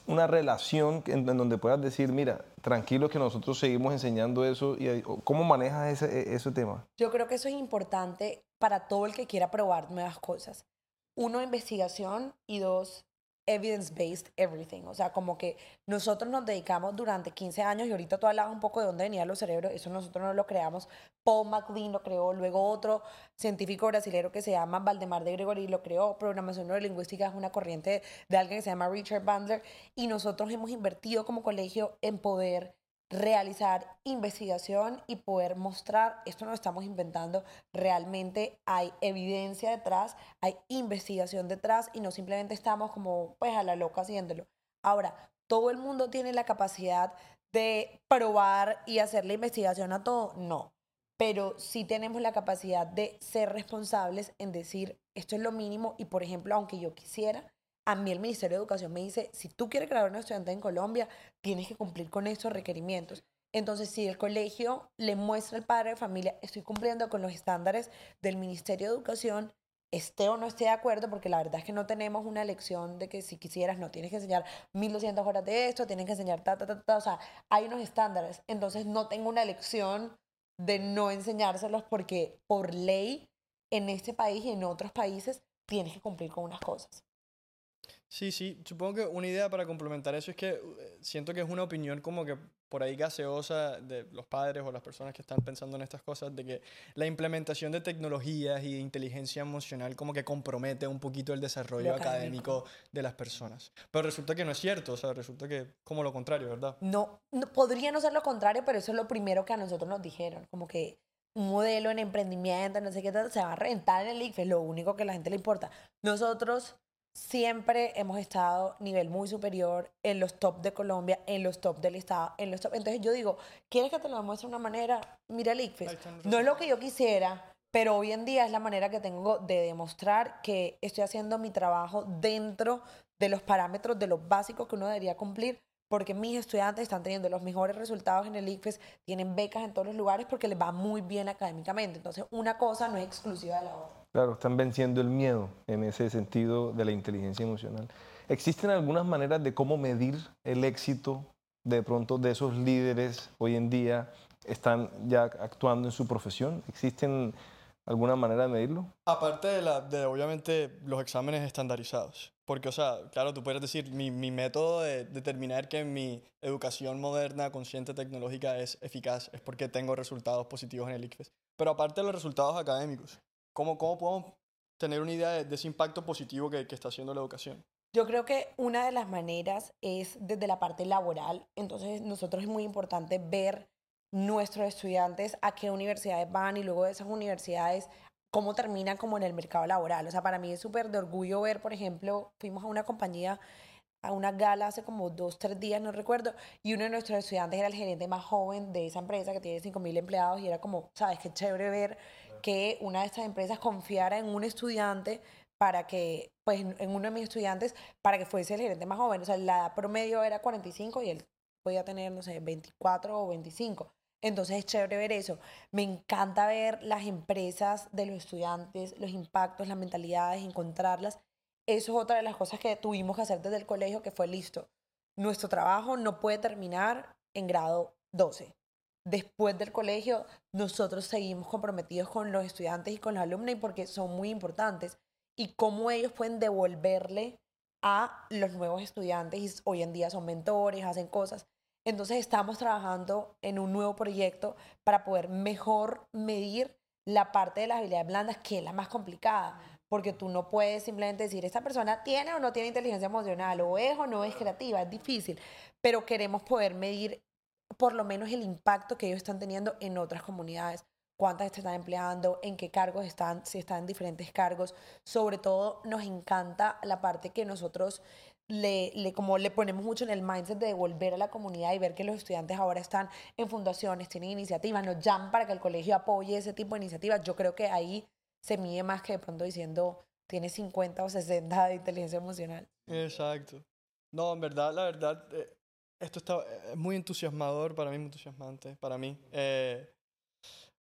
una relación en, donde puedas decir, mira, tranquilo que nosotros seguimos enseñando eso. y ¿Cómo manejas ese, ese tema? Yo creo que eso es importante para todo el que quiera probar nuevas cosas. Uno, investigación y dos, evidence-based everything. O sea, como que nosotros nos dedicamos durante 15 años y ahorita tú hablabas un poco de dónde venían los cerebros, eso nosotros no lo creamos. Paul MacLean lo creó, luego otro científico brasileño que se llama Valdemar de Gregory lo creó. Programación neurolingüística es una corriente de alguien que se llama Richard Bandler y nosotros hemos invertido como colegio en poder realizar investigación y poder mostrar, esto no lo estamos inventando, realmente hay evidencia detrás, hay investigación detrás y no simplemente estamos como pues a la loca haciéndolo. Ahora, todo el mundo tiene la capacidad de probar y hacer la investigación a todo, no, pero sí tenemos la capacidad de ser responsables en decir, esto es lo mínimo y por ejemplo, aunque yo quisiera, a mí el Ministerio de Educación me dice, si tú quieres graduar a un estudiante en Colombia, tienes que cumplir con estos requerimientos. Entonces, si el colegio le muestra al padre de familia, estoy cumpliendo con los estándares del Ministerio de Educación, esté o no esté de acuerdo, porque la verdad es que no tenemos una lección de que si quisieras no tienes que enseñar 1200 horas de esto, tienes que enseñar ta, ta, ta, ta, o sea, hay unos estándares. Entonces, no tengo una lección de no enseñárselos porque por ley en este país y en otros países tienes que cumplir con unas cosas. Sí, sí, supongo que una idea para complementar eso es que eh, siento que es una opinión como que por ahí gaseosa de los padres o las personas que están pensando en estas cosas, de que la implementación de tecnologías y de inteligencia emocional como que compromete un poquito el desarrollo académico. de las personas. Pero resulta que no es cierto, o sea, resulta que como lo contrario, ¿verdad? No, no, podría no ser lo contrario, pero eso es lo primero que a nosotros nos dijeron, como que un modelo en emprendimiento, no sé qué tal, se va a rentar en el ICFE, es lo único que a la gente le importa. Nosotros siempre hemos estado nivel muy superior en los top de Colombia, en los top del Estado, en los top. Entonces yo digo, ¿quieres que te lo demuestre de una manera? Mira el ICFES. No es lo que yo quisiera, pero hoy en día es la manera que tengo de demostrar que estoy haciendo mi trabajo dentro de los parámetros de los básicos que uno debería cumplir, porque mis estudiantes están teniendo los mejores resultados en el ICFES, tienen becas en todos los lugares porque les va muy bien académicamente. Entonces, una cosa no es exclusiva de la otra. Claro, están venciendo el miedo en ese sentido de la inteligencia emocional. ¿Existen algunas maneras de cómo medir el éxito de pronto de esos líderes hoy en día? ¿Están ya actuando en su profesión? ¿Existen alguna manera de medirlo? Aparte de, la, de obviamente los exámenes estandarizados. Porque, o sea, claro, tú puedes decir, mi, mi método de determinar que mi educación moderna, consciente, tecnológica es eficaz es porque tengo resultados positivos en el ICFES. Pero aparte de los resultados académicos, ¿Cómo, cómo podemos tener una idea de, ese impacto positivo que, que está haciendo la educación? Yo creo que una de las maneras es desde la parte laboral. Entonces, nosotros es muy importante ver nuestros estudiantes a qué universidades van y luego de esas universidades cómo terminan como en el mercado laboral. O sea, para mí es súper de orgullo ver, por ejemplo, fuimos a una compañía, a una gala hace como dos, tres días, no recuerdo, y uno de nuestros estudiantes era el gerente más joven de esa empresa que tiene 5.000 empleados y era como, sabes, qué chévere ver que una de estas empresas confiara en un estudiante para que, pues en uno de mis estudiantes, para que fuese el gerente más joven. O sea, la edad promedio era 45 y él podía tener, no sé, 24 o 25. Entonces es chévere ver eso. Me encanta ver las empresas de los estudiantes, los impactos, las mentalidades, encontrarlas. Eso es otra de las cosas que tuvimos que hacer desde el colegio, que fue listo. Nuestro trabajo no puede terminar en grado 12 después del colegio, nosotros seguimos comprometidos con los estudiantes y con los alumnos porque son muy importantes y cómo ellos pueden devolverle a los nuevos estudiantes y hoy en día son mentores, hacen cosas. Entonces estamos trabajando en un nuevo proyecto para poder mejor medir la parte de las habilidades blandas, que es la más complicada, porque tú no puedes simplemente decir, esta persona tiene o no tiene inteligencia emocional, o es o no es creativa, es difícil, pero queremos poder medir por lo menos el impacto que ellos están teniendo en otras comunidades, cuántas están empleando, en qué cargos están, si están en diferentes cargos. Sobre todo nos encanta la parte que nosotros le, le, como le ponemos mucho en el mindset de devolver a la comunidad y ver que los estudiantes ahora están en fundaciones, tienen iniciativas, nos llaman para que el colegio apoye ese tipo de iniciativas. Yo creo que ahí se mide más que de pronto diciendo tiene 50 o 60 de inteligencia emocional. Exacto. No, en verdad, la verdad, eh, esto está es muy entusiasmador, para mí muy entusiasmante, para mí. Eh,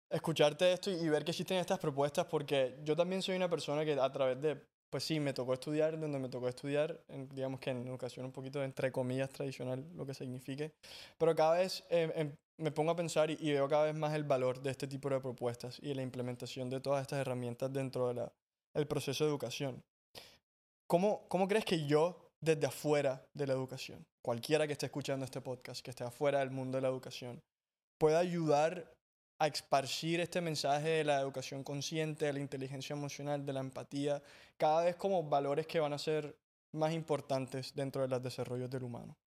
escucharte esto y ver que existen estas propuestas, porque yo también soy una persona que a través de pues sí, me tocó estudiar donde me tocó estudiar, digamos que en educación un poquito entre comillas tradicional, lo que signifique, pero cada vez eh, em, me pongo a pensar y, veo cada vez más el valor de este tipo de propuestas y la implementación de todas estas herramientas dentro del el proceso de educación. ¿Cómo, ¿Cómo crees que yo, desde afuera de la educación, cualquiera que esté escuchando este podcast, que esté afuera del mundo de la educación, pueda ayudar a esparcir este mensaje de la educación consciente, de la inteligencia emocional, de la empatía, cada vez como valores que van a ser más importantes dentro de los desarrollos del humano?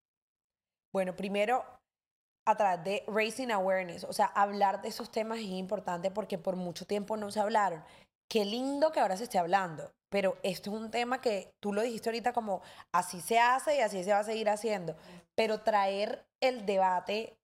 Bueno, primero, a través de raising awareness, o sea, hablar de esos temas es importante porque por mucho tiempo no se hablaron. Qué lindo que ahora se esté hablando, pero esto es un tema que tú lo dijiste ahorita como así se hace y así se va a seguir haciendo, pero traer el debate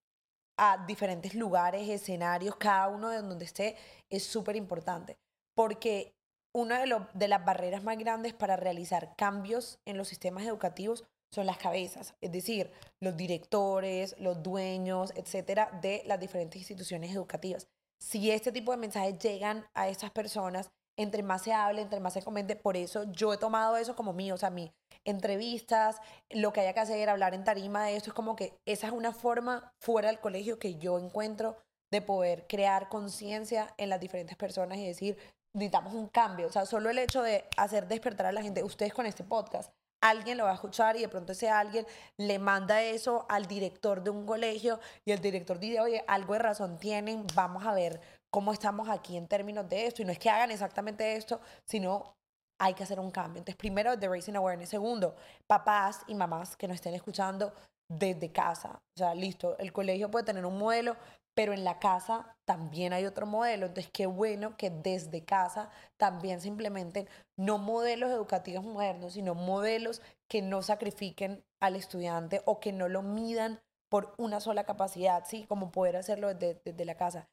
a diferentes lugares, escenarios, cada uno de donde esté, es súper importante. Porque una de, de las barreras más grandes para realizar cambios en los sistemas educativos son las cabezas, es decir, los directores, los dueños, etcétera, de las diferentes instituciones educativas. Si este tipo de mensajes llegan a esas personas, entre más se hable, entre más se comente, por eso yo he tomado eso como mío, o sea, mi entrevistas, lo que haya que hacer, hablar en tarima de esto, es como que esa es una forma fuera del colegio que yo encuentro de poder crear conciencia en las diferentes personas y decir, necesitamos un cambio, o sea, solo el hecho de hacer despertar a la gente, ustedes con este podcast, alguien lo va a escuchar y de pronto ese alguien le manda eso al director de un colegio y el director dice, oye, algo de razón tienen, vamos a ver cómo estamos aquí en términos de esto. Y no es que hagan exactamente esto, sino hay que hacer un cambio. Entonces, primero, the raising awareness. Segundo, papás y mamás que nos estén escuchando desde casa. O sea, listo, el colegio puede tener un modelo, pero en la casa también hay otro modelo. Entonces, qué bueno que desde casa también se implementen no modelos educativos modernos, sino modelos que no sacrifiquen al estudiante o que no lo midan por una sola capacidad, ¿sí? Como poder hacerlo desde, desde la casa.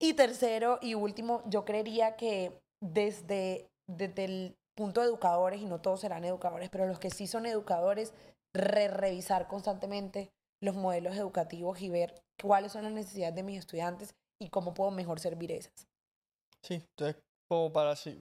Y tercero y último, yo creería que desde, desde el punto de educadores, y no todos serán educadores, pero los que sí son educadores, re revisar constantemente los modelos educativos y ver cuáles son las necesidades de mis estudiantes y cómo puedo mejor servir esas. Sí, entonces como para sí,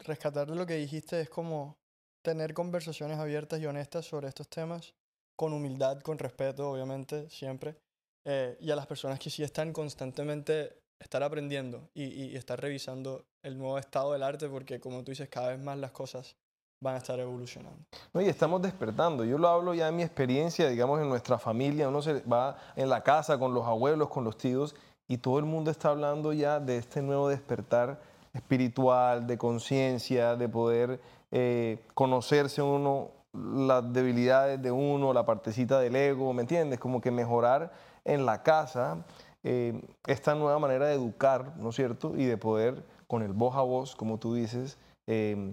rescatar lo que dijiste es como tener conversaciones abiertas y honestas sobre estos temas, con humildad, con respeto, obviamente, siempre, eh, y a las personas que sí están constantemente estar aprendiendo y, y, estar revisando el nuevo estado del arte porque como tú dices, cada vez más las cosas van a estar evolucionando. No, y estamos despertando. Yo lo hablo ya de mi experiencia, digamos, en nuestra familia. Uno se va en la casa con los abuelos, con los tíos, y todo el mundo está hablando ya de este nuevo despertar espiritual, de conciencia, de poder eh, conocerse uno, las debilidades de uno, la partecita del ego, ¿me entiendes? Como que mejorar en la casa eh, esta nueva manera de educar, ¿no es cierto? Y de poder, con el voz a voz, como tú dices, eh,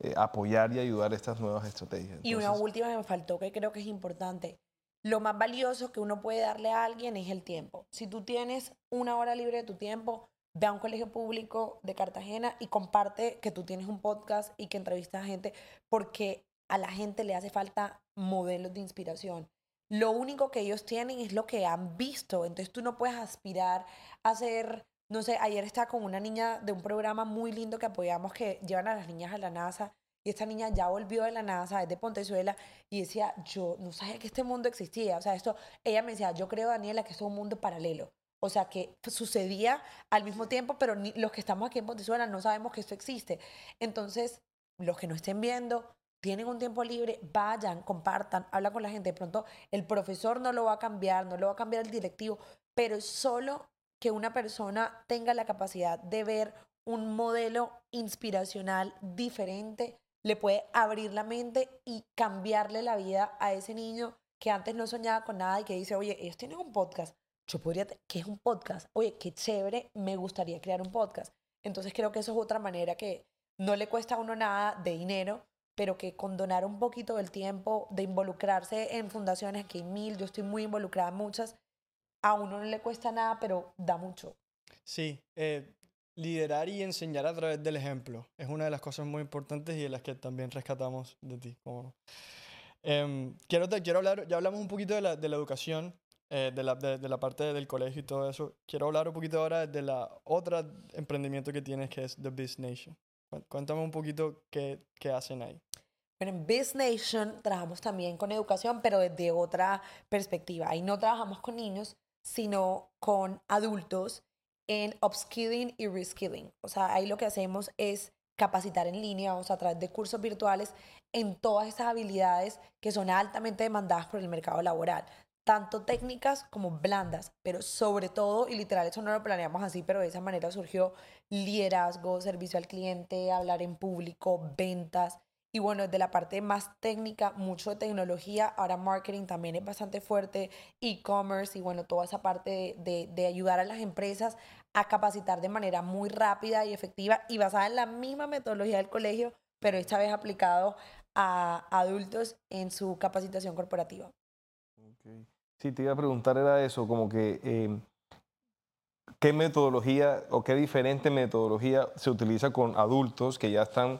eh, apoyar y ayudar a estas nuevas estrategias. y una última que me faltó que creo que es importante. Lo más valioso que uno puede darle a alguien es el tiempo. Si tú tienes una hora libre de tu tiempo, ve a un colegio público de Cartagena y comparte que tú tienes un podcast y que entrevistas a gente, porque a la gente le hace falta modelos de inspiración lo único que ellos tienen es lo que han visto. Entonces tú no puedes aspirar a ser, no sé, ayer estaba con una niña de un programa muy lindo que apoyamos que llevan a las niñas a la NASA. Y esta niña ya volvió de la NASA, es de Pontezuela, y decía, yo no sabía que este mundo existía. O sea, esto, ella me decía, yo creo, Daniela, que es un mundo paralelo. O sea, que sucedía al mismo tiempo, pero los que estamos aquí en Pontezuela no sabemos que esto existe. Entonces, los que no estén viendo, tienen un tiempo libre, vayan, compartan, habla con la gente. De pronto el profesor no lo va a cambiar, no lo va a cambiar el directivo, pero solo que una persona tenga la capacidad de ver un modelo inspiracional diferente le puede abrir la mente y cambiarle la vida a ese niño que antes no soñaba con nada y que dice, oye, ellos tienen un podcast. Yo podría, ¿qué es un podcast? Oye, qué chévere, me gustaría crear un podcast. Entonces creo que eso es otra manera que no le cuesta a uno nada de dinero, pero que con donar un poquito del tiempo, de involucrarse en fundaciones, que hay mil, yo estoy muy involucrada en muchas, a uno no le cuesta nada, pero da mucho. Sí, eh, liderar y enseñar a través del ejemplo es una de las cosas muy importantes y de las que también rescatamos de ti. Em, quiero, te, quiero hablar, ya hablamos un poquito de la, de la educación, eh, de, la, de, la parte del colegio y todo eso. Quiero hablar un poquito ahora de la otra emprendimiento que tienes que es The Biz Nation. Cuéntame un poquito qué, qué hacen ahí. Bueno, en Biz Nation trabajamos también con educación, pero desde otra perspectiva. Ahí no trabajamos con niños, sino con adultos en upskilling y reskilling. O sea, ahí lo que hacemos es capacitar en línea, o sea, a través de cursos virtuales, en todas esas habilidades que son altamente demandadas por el mercado laboral, tanto técnicas como blandas, pero sobre todo, y literal eso no lo planeamos así, pero de esa manera surgió liderazgo, servicio al cliente, hablar en público, ventas, y bueno, desde la parte más técnica, mucho de tecnología, ahora marketing también es bastante fuerte, e-commerce y bueno, toda esa parte de, de, ayudar a las empresas a capacitar de manera muy rápida y efectiva y basada en la misma metodología del colegio, pero esta vez aplicado a adultos en su capacitación corporativa. Okay. Sí, te iba a preguntar era eso, como que eh, qué metodología o qué diferente metodología se utiliza con adultos que ya están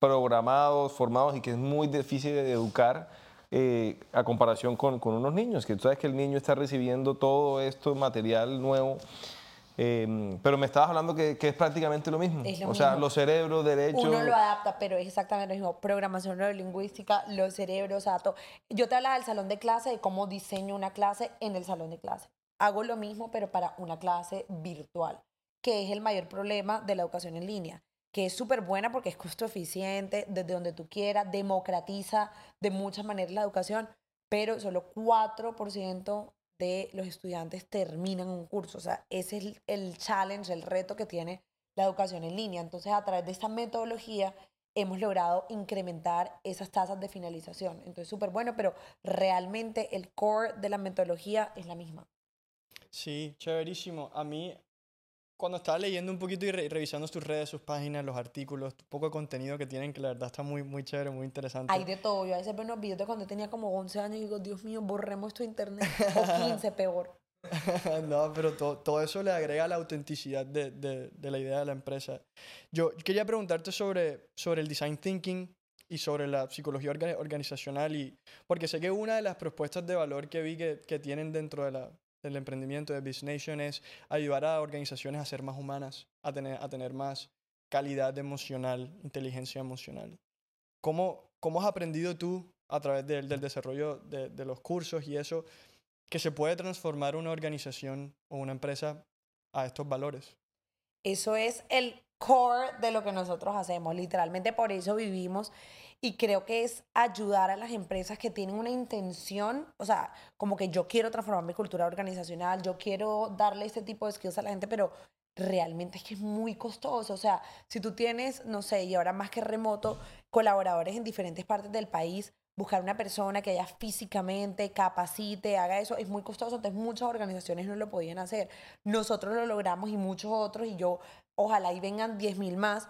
programados, formados y que es muy difícil de educar eh, a comparación con, con, unos niños, que tú sabes que el niño está recibiendo todo esto material nuevo. Em, pero me estabas hablando que, que es prácticamente lo mismo. o sea, los cerebros, derechos. Uno lo adapta, pero es exactamente lo mismo. Programación neurolingüística, los cerebros, todo. Yo te hablaba del salón de clase, de cómo diseño una clase en el salón de clase. Hago lo mismo, pero para una clase virtual, que es el mayor problema de la educación en línea que es súper buena porque es costo eficiente, desde donde tú quieras, democratiza de muchas maneras la educación, pero solo 4% de los estudiantes terminan un curso. O sea, ese es el challenge, el reto que tiene la educación en línea. Entonces, a través de esta metodología hemos logrado incrementar esas tasas de finalización. Entonces, súper bueno, pero realmente el core de la metodología es la misma. Sí, chéverísimo. A mí cuando estaba leyendo un poquito y revisando sus redes, sus páginas, los artículos, un poco de contenido que tienen, que la verdad está muy, muy chévere, muy interesante. Hay de todo. Yo a veces veo unos videos de cuando tenía como 11 años y digo, Dios mío, borremos tu internet. O 15, peor. no, pero todo, todo, eso le agrega la autenticidad de, de, de, la idea de la empresa. Yo quería preguntarte sobre, sobre el design thinking y sobre la psicología organizacional, y, porque sé que una de las propuestas de valor que vi que, que tienen dentro de la, el emprendimiento de Business Nation es ayudar a organizaciones a ser más humanas, a tener, a tener más calidad emocional, inteligencia emocional. ¿Cómo, cómo has aprendido tú a través del desarrollo de, de, los cursos y eso que se puede transformar una organización o una empresa a estos valores? Eso es el core de lo que nosotros hacemos, literalmente por eso vivimos y creo que es ayudar a las empresas que tienen una intención, o sea, como que yo quiero transformar mi cultura organizacional, yo quiero darle este tipo de skills a la gente, pero realmente es que es muy costoso. O sea, si tú tienes, no sé, y ahora más que remoto, colaboradores en diferentes partes del país, buscar una persona que haya físicamente capacite, haga eso, es muy costoso. Entonces muchas organizaciones no lo podían hacer. Nosotros lo logramos y muchos otros, y yo, ojalá y vengan 10.000 más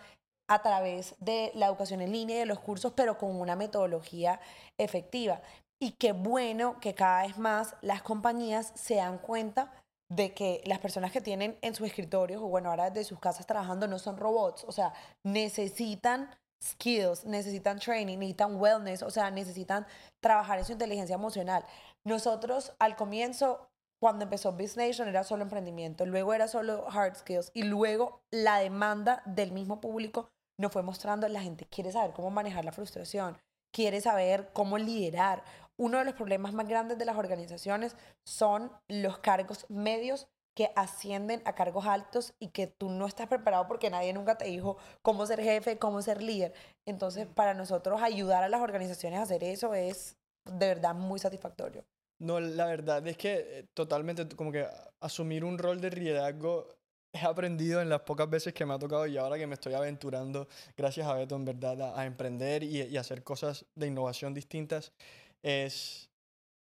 a través de la educación en línea y de los cursos, pero con una metodología efectiva. Y qué bueno que cada vez más las compañías se dan cuenta de que las personas que tienen en sus escritorios o bueno, ahora desde sus casas trabajando no son robots, o sea, necesitan skills, necesitan training, necesitan wellness, o sea, necesitan trabajar en su inteligencia emocional. Nosotros al comienzo, cuando empezó Business Nation, era solo emprendimiento, luego era solo hard skills y luego la demanda del mismo público nos fue mostrando, la gente quiere saber cómo manejar la frustración, quiere saber cómo liderar. Uno de los problemas más grandes de las organizaciones son los cargos medios que ascienden a cargos altos y que tú no estás preparado porque nadie nunca te dijo cómo ser jefe, cómo ser líder. Entonces, para nosotros ayudar a las organizaciones a hacer eso es de verdad muy satisfactorio. No, la verdad es que eh, totalmente como que asumir un rol de liderazgo he aprendido en las pocas veces que me ha tocado y ahora que me estoy aventurando, gracias a Beto, en verdad, a, emprender y, y, hacer cosas de innovación distintas, es,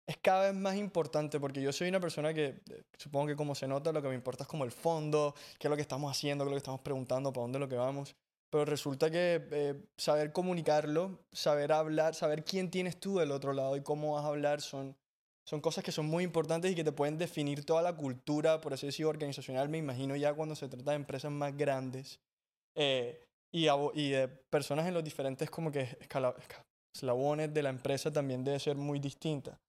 es cada vez más importante porque yo soy una persona que, eh, supongo que como se nota, lo que me importa es como el fondo, qué es lo que estamos haciendo, qué es lo que estamos preguntando, para dónde es lo que vamos. pero resulta que eh, saber comunicarlo, saber hablar, saber quién tienes tú del otro lado y cómo vas a hablar son, son cosas que son muy importantes y que te pueden definir toda la cultura, por así decirlo, organizacional, me imagino ya cuando se trata de empresas más grandes eh, y, y de personas en los diferentes como que eslabones de la empresa también debe ser muy distinta.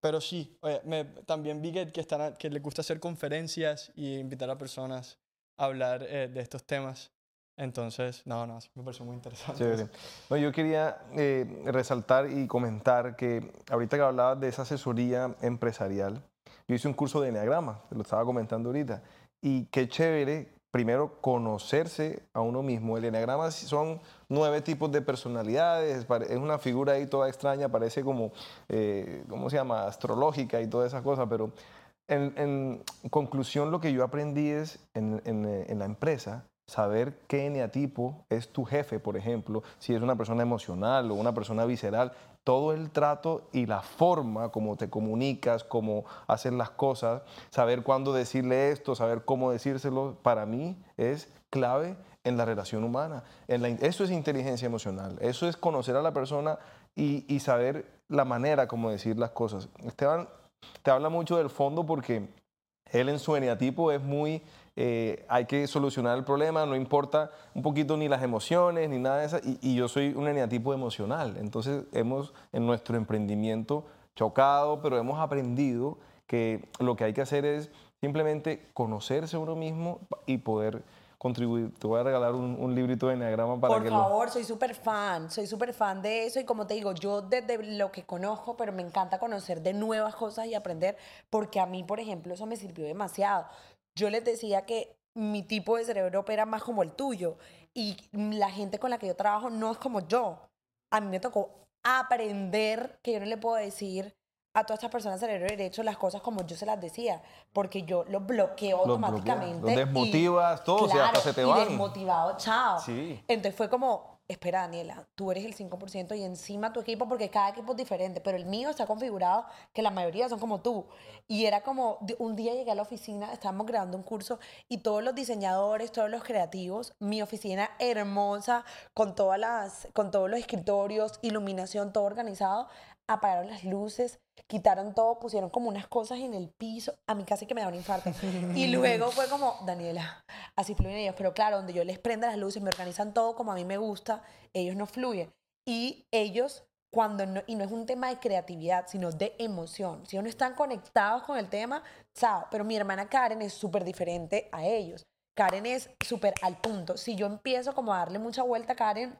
Pero sí, me, también vi que, que, están, que les gusta hacer conferencias y invitar a personas a hablar eh, de estos temas. Entonces, no, no, me pareció muy interesante. No, yo quería eh, resaltar y comentar que ahorita que hablabas de esa asesoría empresarial, yo hice un curso de Enneagrama, te lo estaba comentando ahorita, y qué chévere primero conocerse a uno mismo. El Enneagrama son nueve tipos de personalidades, es una figura ahí toda extraña, parece como, eh, ¿cómo se llama?, astrológica y todas esas cosas, pero en, conclusión lo que yo aprendí es en, en la empresa, saber qué eneatipo es tu jefe, por ejemplo, si es una persona emocional o una persona visceral, todo el trato y la forma como te comunicas, cómo hacer las cosas, saber cuándo decirle esto, saber cómo decírselo, para mí es clave en la relación humana. Eso es inteligencia emocional, eso es conocer a la persona y, y saber la manera como decir las cosas. Esteban te habla mucho del fondo porque él en su eneatipo es muy eh, hay que solucionar el problema, no importa un poquito ni las emociones ni nada de eso. Y, yo soy un eneatipo emocional. Entonces hemos en nuestro emprendimiento chocado, pero hemos aprendido que lo que hay que hacer es simplemente conocerse uno mismo y poder contribuir. Te voy a regalar un, librito de Enneagrama para que Por favor, soy súper fan, soy súper fan de eso y como te digo, yo desde lo que conozco, pero me encanta conocer de nuevas cosas y aprender, porque a mí, por ejemplo, eso me sirvió demasiado yo les decía que mi tipo de cerebro opera más como el tuyo y la gente con la que yo trabajo no es como yo. A mí me tocó aprender que yo no le puedo decir a todas estas personas cerebro derecho las cosas como yo se las decía, porque yo lo bloqueo automáticamente. Lo desmotivas, todo, o sea, hasta se te van. Y desmotivado, chao. Sí. Entonces fue como, espera Daniela, tú eres el 5% y encima tu equipo, porque cada equipo es diferente, pero el mío está configurado que la mayoría son como tú. Y era como, un día llegué a la oficina, estábamos grabando un curso y todos los diseñadores, todos los creativos, mi oficina hermosa, con, todas las, con todos los escritorios, iluminación, todo organizado, apagaron las luces, quitaron todo, pusieron como unas cosas en el piso. A mí casi que me da un infarto. Y luego fue como, Daniela, así fluyen ellos. Pero claro, donde yo les prenda las luces, me organizan todo como a mí me gusta, ellos no fluyen. Y ellos, cuando no, y no es un tema de creatividad, sino de emoción. Si ellos no están conectados con el tema, chao. Pero mi hermana Karen es súper diferente a ellos. Karen es súper al punto. Si yo empiezo como a darle mucha vuelta a Karen,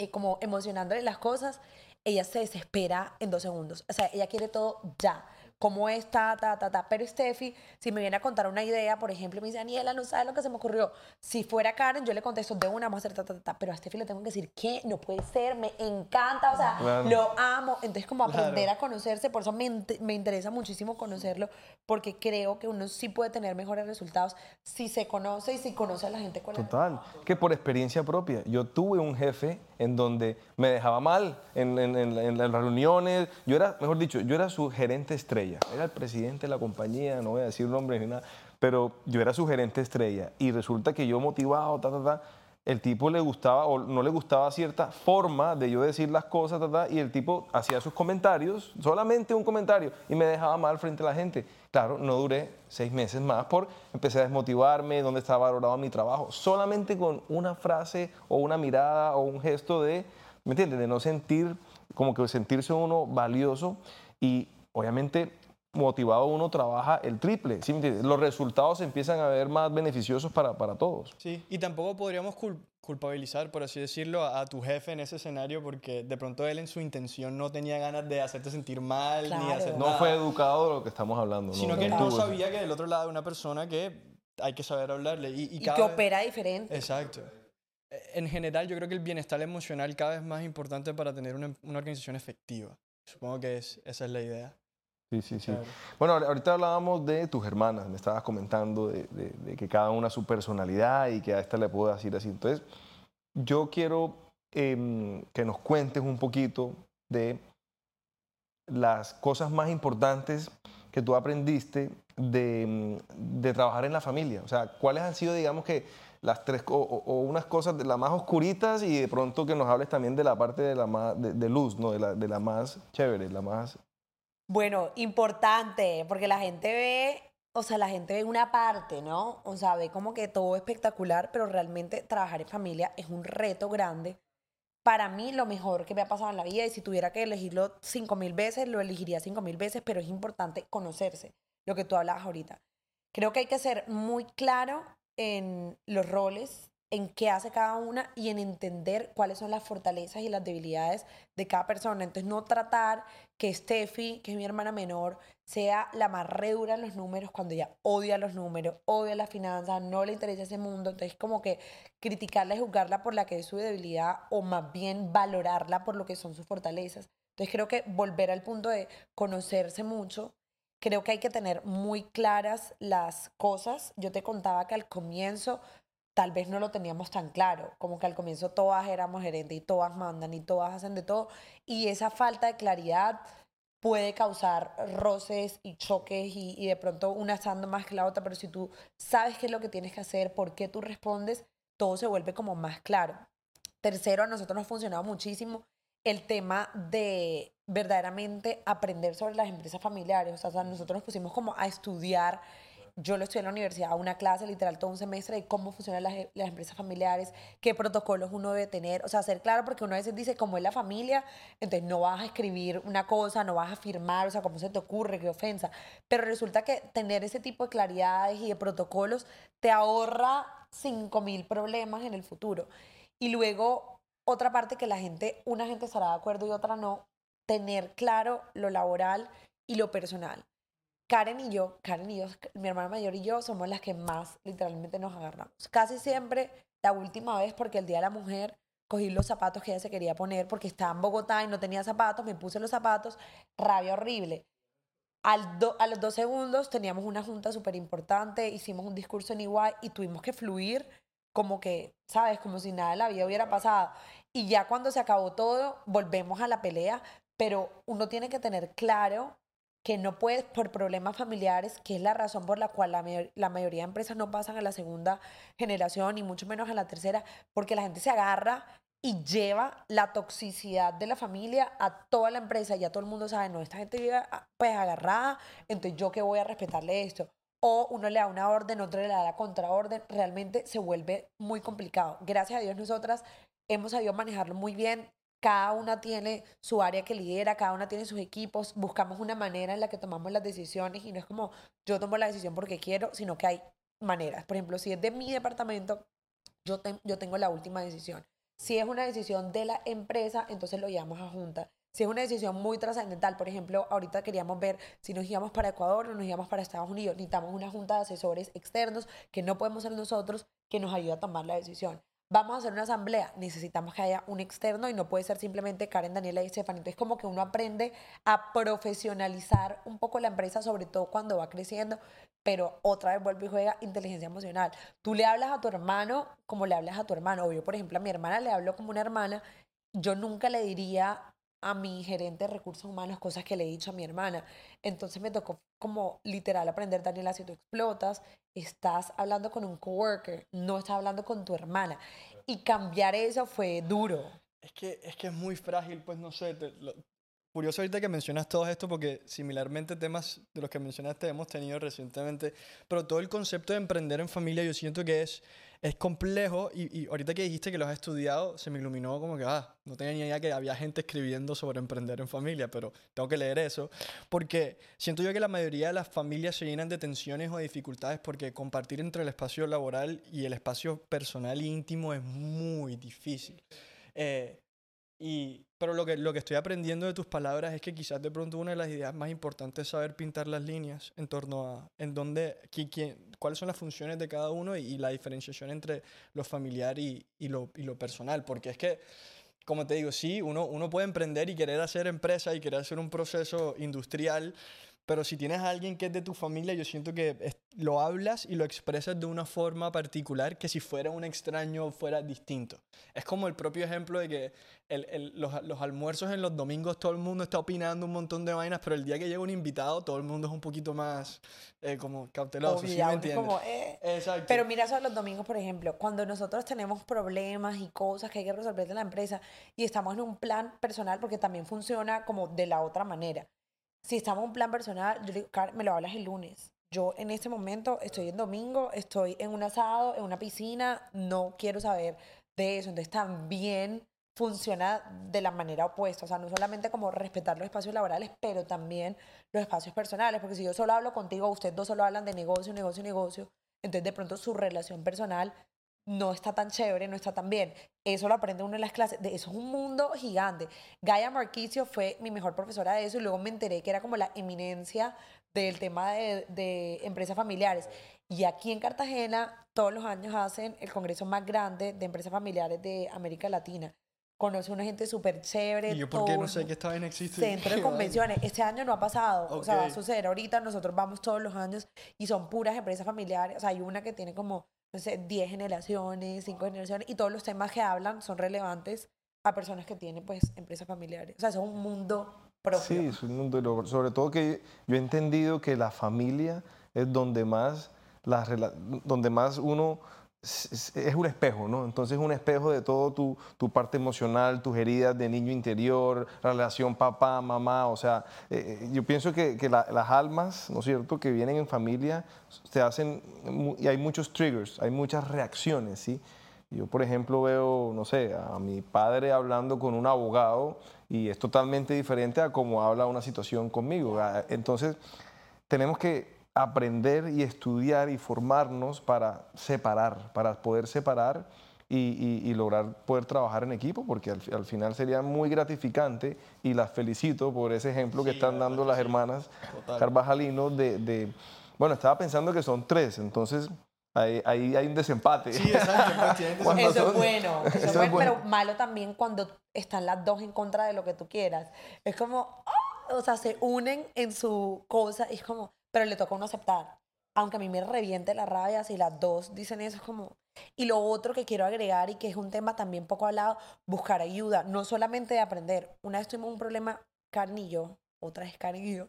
eh, como emocionándole las cosas, ella se desespera en dos segundos. O sea, ella quiere todo ya. ¿Cómo es? Ta, ta, ta, ta. Pero Steffi, si me viene a contar una idea, por ejemplo, me dice, Daniela, no sabes lo que se me ocurrió. Si fuera Karen, yo le contesto de una, vamos a hacer ta, ta, ta. Pero a Steffi le tengo que decir, ¿qué? No puede ser, me encanta, o sea, lo amo. Entonces, como aprender a conocerse, por eso me, me interesa muchísimo conocerlo, porque creo que uno sí puede tener mejores resultados si se conoce y si conoce a la gente con Total, que por experiencia propia. Yo tuve un jefe en donde me dejaba mal en, en, en, las reuniones. Yo era, mejor dicho, yo era su gerente estrella. Era el presidente de la compañía, no voy a decir nombre ni nada, pero yo era su gerente estrella. Y resulta que yo motivado, ta, ta, ta, el tipo le gustaba o no le gustaba cierta forma de yo decir las cosas, y el tipo hacía sus comentarios, solamente un comentario, y me dejaba mal frente a la gente. Claro, no duré seis meses más por empecé a desmotivarme, dónde estaba valorado mi trabajo, solamente con una frase o una mirada o un gesto de, ¿me entiendes? De no sentir, como que sentirse uno valioso y obviamente motivado uno trabaja el triple. ¿sí? Los resultados empiezan a ver más beneficiosos para, para todos. Sí, y tampoco podríamos culpabilizar, por así decirlo, a, tu jefe en ese escenario porque de pronto él en su intención no tenía ganas de hacerte sentir mal ni hacer No fue educado de lo que estamos hablando. Sino que no sabía que del otro lado hay una persona que hay que saber hablarle. Y, y, que opera diferente. Exacto. En general, yo creo que el bienestar emocional cada vez más importante para tener una, una organización efectiva. Supongo que es, esa es la idea. Sí, sí, sí. Bueno, ahorita hablábamos de tus hermanas, me estabas comentando de, que cada una su personalidad y que a esta le puedo decir así. Entonces, yo quiero em, que nos cuentes un poquito de las cosas más importantes que tú aprendiste de, de, trabajar en la familia. O sea, ¿cuáles han sido, digamos que, las tres, o, o, unas cosas de las más oscuritas y de pronto que nos hables también de la parte de la más, de, luz, ¿no? De la, de la más chévere, la más... Bueno, importante, porque la gente ve, o sea, la gente ve una parte, ¿no? O sea, ve como que todo espectacular, pero realmente trabajar en familia es un reto grande. Para mí, lo mejor que me ha pasado en la vida, y si tuviera que elegirlo cinco mil veces, lo elegiría cinco mil veces, pero es importante conocerse, lo que tú hablabas ahorita. Creo que hay que ser muy claro en los roles, en qué hace cada una y en entender cuáles son las fortalezas y las debilidades de cada persona. Entonces, no tratar que Steffi, que es mi hermana menor, sea la más redura en los números cuando ella odia los números, odia las finanzas, no le interesa ese mundo. Entonces, como que criticarla y juzgarla por la que es su debilidad o más bien valorarla por lo que son sus fortalezas. Entonces, creo que volver al punto de conocerse mucho creo que hay que tener muy claras las cosas. Yo te contaba que al comienzo tal vez no lo teníamos tan claro, como que al comienzo todas éramos gerentes y todas mandan y todas hacen de todo, y esa falta de claridad puede causar roces y choques y, y de pronto una estando más que la otra, pero si tú sabes qué es lo que tienes que hacer, por qué tú respondes, todo se vuelve como más claro. Tercero, a nosotros nos ha funcionado muchísimo el tema de verdaderamente aprender sobre las empresas familiares. O sea, nosotros nos pusimos como a estudiar. Yo lo estudié en la universidad, una clase literal todo un semestre de cómo funcionan las, las, empresas familiares, qué protocolos uno debe tener. O sea, ser claro porque uno a veces dice, como es la familia, entonces no vas a escribir una cosa, no vas a firmar, o sea, cómo se te ocurre, qué ofensa. Pero resulta que tener ese tipo de claridades y de protocolos te ahorra 5.000 problemas en el futuro. Y luego otra parte que la gente, una gente estará de acuerdo y otra no, tener claro lo laboral y lo personal. Karen y yo, Karen y yo, mi hermana mayor y yo somos las que más literalmente nos agarramos. Casi siempre, la última vez, porque el Día de la Mujer, cogí los zapatos que ella se quería poner porque estaba en Bogotá y no tenía zapatos, me puse los zapatos, rabia horrible. Al a los dos segundos teníamos una junta súper importante, hicimos un discurso en igual y tuvimos que fluir como que, ¿sabes? Como si nada de la vida hubiera pasado. Y ya cuando se acabó todo, volvemos a la pelea, pero uno tiene que tener claro que no puedes, por problemas familiares, que es la razón por la cual la, la, mayoría de empresas no pasan a la segunda generación y mucho menos a la tercera, porque la gente se agarra y lleva la toxicidad de la familia a toda la empresa. Ya todo el mundo sabe, no, esta gente vive ah, pues agarrada, entonces yo que voy a respetarle esto o uno le da una orden, otro le da la contraorden, realmente se vuelve muy complicado. Gracias a Dios nosotras hemos sabido manejarlo muy bien. Cada una tiene su área que lidera, cada una tiene sus equipos, buscamos una manera en la que tomamos las decisiones y no es como yo tomo la decisión porque quiero, sino que hay maneras. Por ejemplo, si es de mi departamento, yo, tengo la última decisión. Si es una decisión de la empresa, entonces lo llevamos a junta. Si es una decisión muy trascendental, por ejemplo, ahorita queríamos ver si nos íbamos para Ecuador o nos íbamos para Estados Unidos, necesitamos una junta de asesores externos que no podemos ser nosotros que nos ayude a tomar la decisión. Vamos a hacer una asamblea, necesitamos que haya un externo y no puede ser simplemente Karen, Daniela y Estefan. Entonces, como que uno aprende a profesionalizar un poco la empresa, sobre todo cuando va creciendo, pero otra vez vuelve y juega inteligencia emocional. Tú le hablas a tu hermano como le hablas a tu hermano. O yo, por ejemplo, a mi hermana le hablo como una hermana. Yo nunca le diría a mi gerente de recursos humanos cosas que le he dicho a mi hermana. Entonces me tocó como literal aprender, Daniela, si tú explotas, estás hablando con un coworker, no estás hablando con tu hermana. Y cambiar eso fue duro. Es que es, que es muy frágil, pues no sé, curioso ahorita que mencionas todo esto porque similarmente temas de los que mencionaste hemos tenido recientemente, pero todo el concepto de emprender en familia yo siento que es es complejo y, ahorita que dijiste que lo has estudiado, se me iluminó como que, ah, no tenía ni idea que había gente escribiendo sobre emprender en familia, pero tengo que leer eso, porque siento yo que la mayoría de las familias se llenan de tensiones o dificultades porque compartir entre el espacio laboral y el espacio personal e íntimo es muy difícil. Eh, y, pero lo que, lo que estoy aprendiendo de tus palabras es que quizás de pronto una de las ideas más importantes es saber pintar las líneas en torno a en dónde, quién, cuáles son las funciones de cada uno y, la diferenciación entre lo familiar y, y, lo, y, lo, personal. Porque es que, como te digo, sí, uno, uno puede emprender y querer hacer empresa y querer hacer un proceso industrial, pero si tienes a alguien que es de tu familia, yo siento que lo hablas y lo expresas de una forma particular que si fuera un extraño fuera distinto. Es como el propio ejemplo de que el- el- los, los almuerzos en los domingos todo el mundo está opinando un montón de vainas, pero el día que llega un invitado todo el mundo es un poquito más eh, como cauteloso, ¿sí me entiendes? como, eh. Exacto. Pero mira eso de los domingos, por ejemplo, cuando nosotros tenemos problemas y cosas que hay que resolver de la empresa y estamos en un plan personal, porque también funciona como de la otra manera. Si estamos en un plan personal, yo digo, Karen, me lo hablas el lunes. Yo en este momento estoy en domingo, estoy en un asado, en una piscina, no quiero saber de eso. Entonces también funciona de la manera opuesta. O sea, no solamente como respetar los espacios laborales, pero también los espacios personales. Porque si yo solo hablo contigo, ustedes dos solo hablan de negocio, negocio, negocio, entonces de pronto su relación personal no está tan chévere, no está tan bien. Eso lo aprende uno en las clases. De eso es un mundo gigante. Gaia Marquicio fue mi mejor profesora de eso y luego me enteré que era como la eminencia del tema de, de empresas familiares. Y aquí en Cartagena todos los años hacen el congreso más grande de empresas familiares de América Latina. Conoce una gente súper chévere. ¿Y yo por qué no sé que esta vaina existe? centro de convenciones. Este año no ha pasado, o sea, va a suceder ahorita. Nosotros vamos todos los años y son puras empresas familiares. O sea, hay una que tiene como, no sé, 10 generaciones, 5 generaciones y todos los temas que hablan son relevantes a personas que tienen, pues, empresas familiares. O sea, es un mundo propio. Sí, es un mundo. Sobre todo que yo he entendido que la familia es donde más, las donde más uno es, un espejo, ¿no? Entonces es un espejo de todo tu, tu parte emocional, tus heridas de niño interior, la relación papá, mamá, o sea, eh, eh, yo pienso que, que la- las almas, ¿no es cierto?, que vienen en familia, se hacen, y hay muchos triggers, hay muchas reacciones, ¿sí? Yo, por ejemplo, veo, no sé, a mi padre hablando con un abogado y es totalmente diferente a cómo habla una situación conmigo. Entonces, tenemos que aprender y estudiar y formarnos para separar, para poder separar y, y- y lograr poder trabajar en equipo, porque al, fi- al final sería muy gratificante y las felicito por ese ejemplo que Sí, están dando las hermanas Total. Carvajalinos de, de- Bueno, estaba pensando que son tres, entonces ahí, ahí hay un desempate. Sí, exacto. Eso es bueno, eso es eso es bueno, pero malo también cuando están las dos en contra de lo que tú quieras. Es como, ¡ah! o sea, se unen en su cosa y es como, pero le toca a uno aceptar. Aunque a mí me reviente la rabia si las dos dicen eso, es como... Y lo otro que quiero agregar y que es un tema también poco hablado, buscar ayuda, no solamente de aprender. Una vez tuvimos un problema, Karen y yo, otra vez Karen y yo,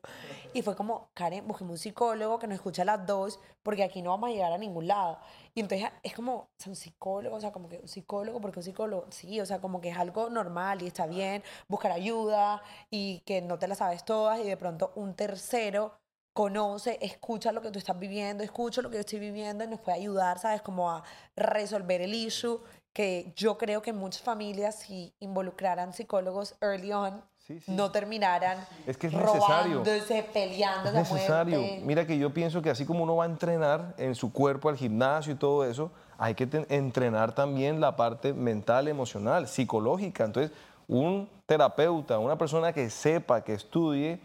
y fue como, Karen, busquemos un psicólogo que nos escuche a las dos, porque aquí no vamos a llegar a ningún lado. Y entonces es como, o sea, un psicólogo, o sea, como que un psicólogo, porque un psicólogo, sí, o sea, como que es algo normal y está bien buscar ayuda y que no te la sabes todas y de pronto un tercero conoce, escucha lo que tú estás viviendo, escucha lo que yo estoy viviendo y nos puede ayudar, ¿sabes? Como a resolver el issue que yo creo que muchas familias si involucraran psicólogos early on Sí, sí. no terminaran Es que es necesario. robándose, peleándose Es necesario. muerte. Mira que yo pienso que así como uno va a entrenar en su cuerpo al gimnasio y todo eso, hay que entrenar también la parte mental, emocional, psicológica. Entonces, un terapeuta, una persona que sepa, que estudie,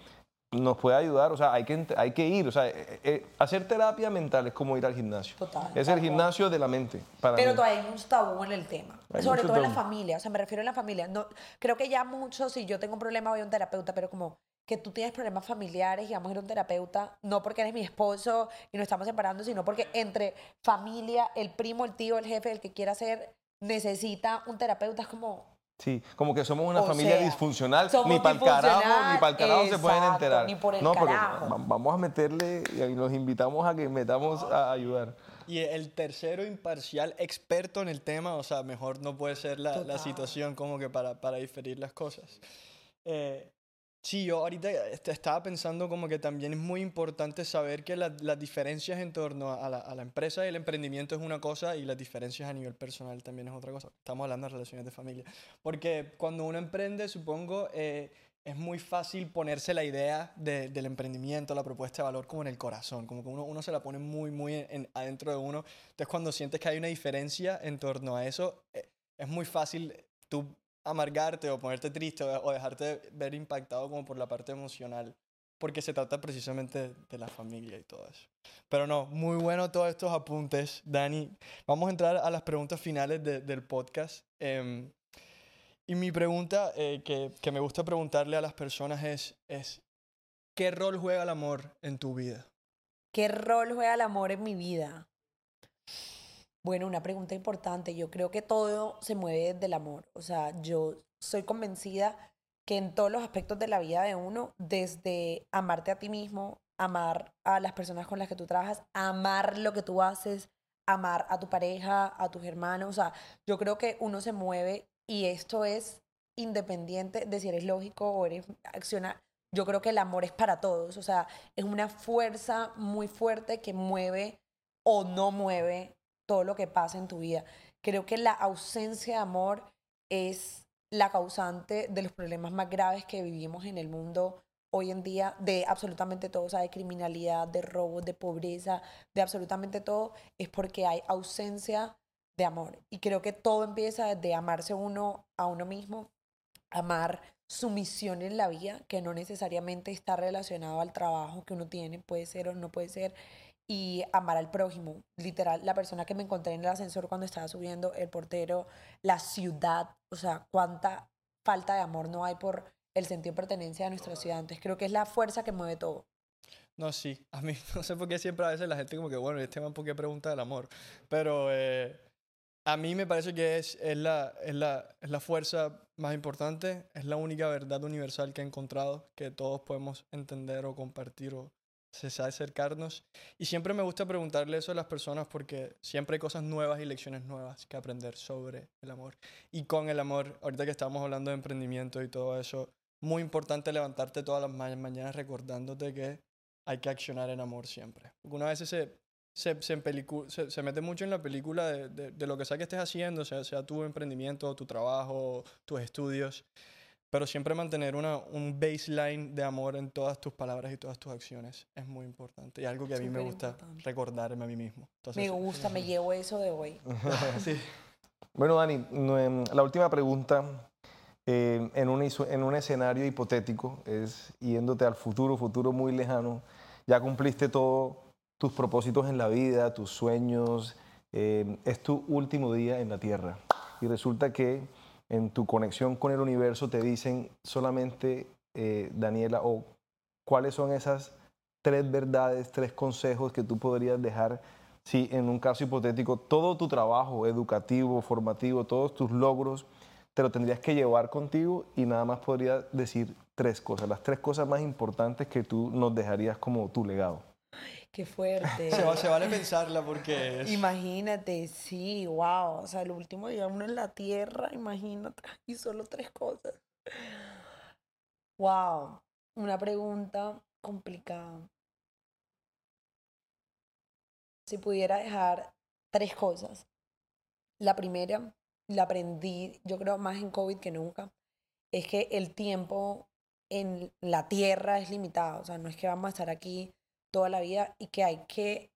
nos puede ayudar. O sea, hay que, hay que ir. O sea, eh, eh, hacer terapia mental es como ir al gimnasio. Total, Es el gimnasio de la mente. Para Pero mí. todavía hay un tabú en el tema. Hay Sobre todo en la familia. O sea, me refiero a la familia. No, creo que ya muchos, si yo tengo un problema, voy a un terapeuta, pero como que tú tienes problemas familiares y vamos a ir a un terapeuta, no porque eres mi esposo y nos estamos separando, sino porque entre familia, el primo, el tío, el jefe, el que quiera ser, necesita un terapeuta. Es como, Sí, como que somos una O familia sea, disfuncional, somos ni para el carajo, ni para el carajo se pueden enterar. exacto, ni por el no, porque carajo. va- vamos a meterle y los invitamos a que metamos a ayudar. Y el tercero imparcial, experto en el tema, o sea, mejor no puede ser la, la situación como que para, para diferir las cosas. Eh, sí, yo ahorita est- estaba pensando como que también es muy importante saber que la- las diferencias en torno a la, a la empresa y el emprendimiento es una cosa y las diferencias a nivel personal también es otra cosa. Estamos hablando de relaciones de familia. Porque cuando uno emprende, supongo, eh, es muy fácil ponerse la idea de- del emprendimiento, la propuesta de valor como en el corazón, como que uno, uno se la pone muy, muy en- en- adentro de uno. Entonces cuando sientes que hay una diferencia en torno a eso, eh, es muy fácil tú amargarte o ponerte triste o, dejarte ver impactado como por la parte emocional, porque se trata precisamente de la familia y todo eso. Pero no, muy bueno todos estos apuntes, Dani. Vamos a entrar a las preguntas finales de- del podcast. Em, y mi pregunta eh, que, que me gusta preguntarle a las personas es, es, ¿qué rol juega el amor en tu vida? ¿Qué rol juega el amor en mi vida? Bueno, una pregunta importante. Yo creo que todo se mueve desde el amor. O sea, yo soy convencida que en todos los aspectos de la vida de uno, desde amarte a ti mismo, amar a las personas con las que tú trabajas, amar lo que tú haces, amar a tu pareja, a tus hermanos. O sea, yo creo que uno se mueve y esto es independiente de si eres lógico o eres accionar. Yo creo que el amor es para todos. O sea, es una fuerza muy fuerte que mueve o no mueve todo lo que pasa en tu vida. Creo que la ausencia de amor es la causante de los problemas más graves que vivimos en el mundo hoy en día de absolutamente todo, o sea, de criminalidad, de robos, de pobreza, de absolutamente todo, es porque hay ausencia de amor. Y creo que todo empieza desde amarse uno a uno mismo, amar su misión en la vida, que no necesariamente está relacionado al trabajo que uno tiene, puede ser o no puede ser, y amar al prójimo. Literal, la persona que me encontré en el ascensor cuando estaba subiendo, el portero, la ciudad, o sea, cuánta falta de amor no hay por el sentido de pertenencia a nuestra ciudad. Entonces creo que es la fuerza que mueve todo. No, sí. A mí no sé por qué siempre a veces la gente como que, bueno, este man, ¿por qué pregunta del amor? Pero eh, a mí me parece que es, es, la, es, la, es la fuerza más importante, es la única verdad universal que he encontrado que todos podemos entender o compartir o se sabe acercarnos. Y siempre me gusta preguntarle eso a las personas porque siempre hay cosas nuevas y lecciones nuevas que aprender sobre el amor. Y con el amor, ahorita que estamos hablando de emprendimiento y todo eso, muy importante levantarte todas las mañanas recordándote que hay que accionar en amor siempre. Porque una vez se, se, se, mete mucho en la película de, de, de, lo que sea que estés haciendo, sea, sea tu emprendimiento, tu trabajo, tus estudios, pero siempre mantener una, un baseline de amor en todas tus palabras y todas tus acciones es muy importante y algo que a mí me gusta importante. recordarme a mí mismo. Entonces, me gusta, me llevo eso de hoy. sí. Bueno, Dani, la última pregunta eh, en, un, en un escenario hipotético, es yéndote al futuro, futuro muy lejano, ya cumpliste todos tus propósitos en la vida, tus sueños, eh, es tu último día en la Tierra. Y resulta que en tu conexión con el universo te dicen solamente, eh, Daniela, o cuáles son esas tres verdades, tres consejos que tú podrías dejar si en un caso hipotético todo tu trabajo educativo, formativo, todos tus logros, te lo tendrías que llevar contigo y nada más podría decir tres cosas, las tres cosas más importantes que tú nos dejarías como tu legado. Qué fuerte. se, se, vale pensarla porque es... Imagínate, sí, wow. O sea, el último día uno en la tierra, imagínate. Y solo tres cosas. Wow. Una pregunta complicada. Si pudiera dejar tres cosas. La primera, la aprendí, yo creo, más en COVID que nunca, es que el tiempo en la Tierra es limitado. O sea, no es que vamos a estar aquí toda la vida y que hay que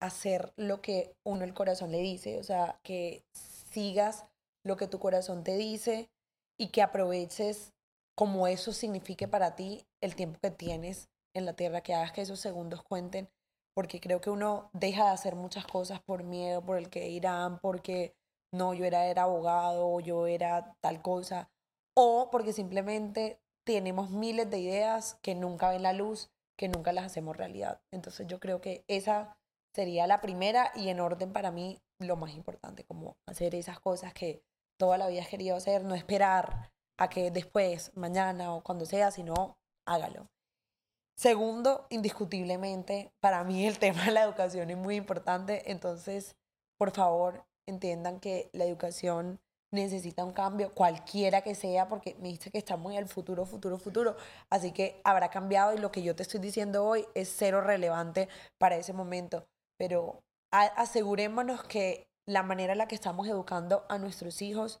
hacer lo que uno el corazón le dice. O sea, que sigas lo que tu corazón te dice y que aproveches como eso signifique para ti el tiempo que tienes en la Tierra, que hagas que esos segundos cuenten, porque creo que uno deja de hacer muchas cosas por miedo, por el que irán, porque no, yo era, era abogado, yo era tal cosa, o porque simplemente tenemos miles de ideas que nunca ven la luz, que nunca las hacemos realidad. Entonces yo creo que esa sería la primera y en orden para mí lo más importante, como hacer esas cosas que toda la vida has querido hacer, no esperar a que después, mañana o cuando sea, sino hágalo. Segundo, indiscutiblemente, para mí el tema de la educación es muy importante, entonces, por favor, entiendan que la educación necesita un cambio, cualquiera que sea, porque me dice que estamos en el futuro, futuro, futuro. Así que habrá cambiado y lo que yo te estoy diciendo hoy es cero relevante para ese momento. Pero asegurémonos que la manera en la que estamos educando a nuestros hijos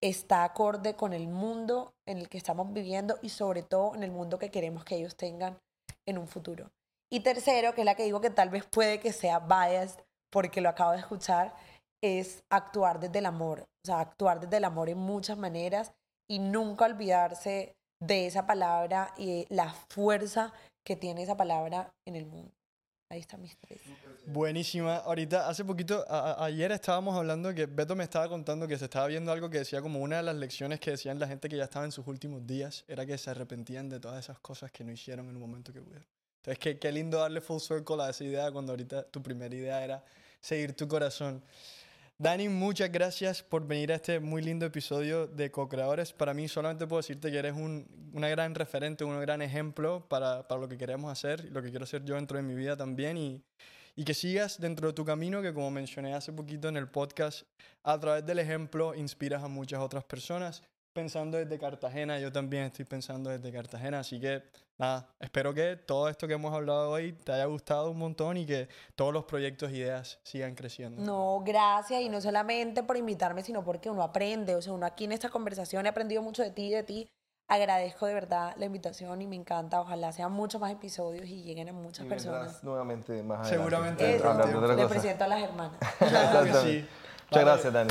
está acorde con el mundo en el que estamos viviendo y sobre todo en el mundo que queremos que ellos tengan en un futuro. Y tercero, que es la que digo que tal vez puede que sea biased porque lo acabo de escuchar, es actuar desde el amor, o sea, actuar desde el amor en muchas maneras y nunca olvidarse de esa palabra y la fuerza que tiene esa palabra en el mundo. Ahí están mis tres. Buenísima. Ahorita, hace poquito, a- ayer estábamos hablando que Beto me estaba contando que se estaba viendo algo que decía como una de las lecciones que decían la gente que ya estaba en sus últimos días era que se arrepentían de todas esas cosas que no hicieron en el momento que pudieron. Entonces, qué, qué lindo darle full circle a esa idea cuando ahorita tu primera idea era seguir tu corazón. Dani, muchas gracias por venir a este muy lindo episodio de Co-Creadores. Para mí solamente puedo decirte que eres un, una gran referente, un gran ejemplo para, para lo que queremos hacer lo que quiero hacer yo dentro de mi vida también. Y, y que sigas dentro de tu camino, que como mencioné hace poquito en el podcast, a través del ejemplo inspiras a muchas otras personas. Pensando desde Cartagena, yo también estoy pensando desde Cartagena, así que nada, espero que todo esto que hemos hablado hoy te haya gustado un montón y que todos los proyectos e ideas sigan creciendo. No, gracias. Y no solamente por invitarme, sino porque uno aprende. O sea, uno aquí en esta conversación he aprendido mucho de ti y de ti. Agradezco de verdad la invitación y me encanta. Ojalá sean muchos más episodios y lleguen a muchas Y personas. nuevamente más adelante. Seguramente Eso, hablar de otra le cosa. presento a las hermanas. Claro que Exactamente. sí. Muchas Vale. gracias, Dani.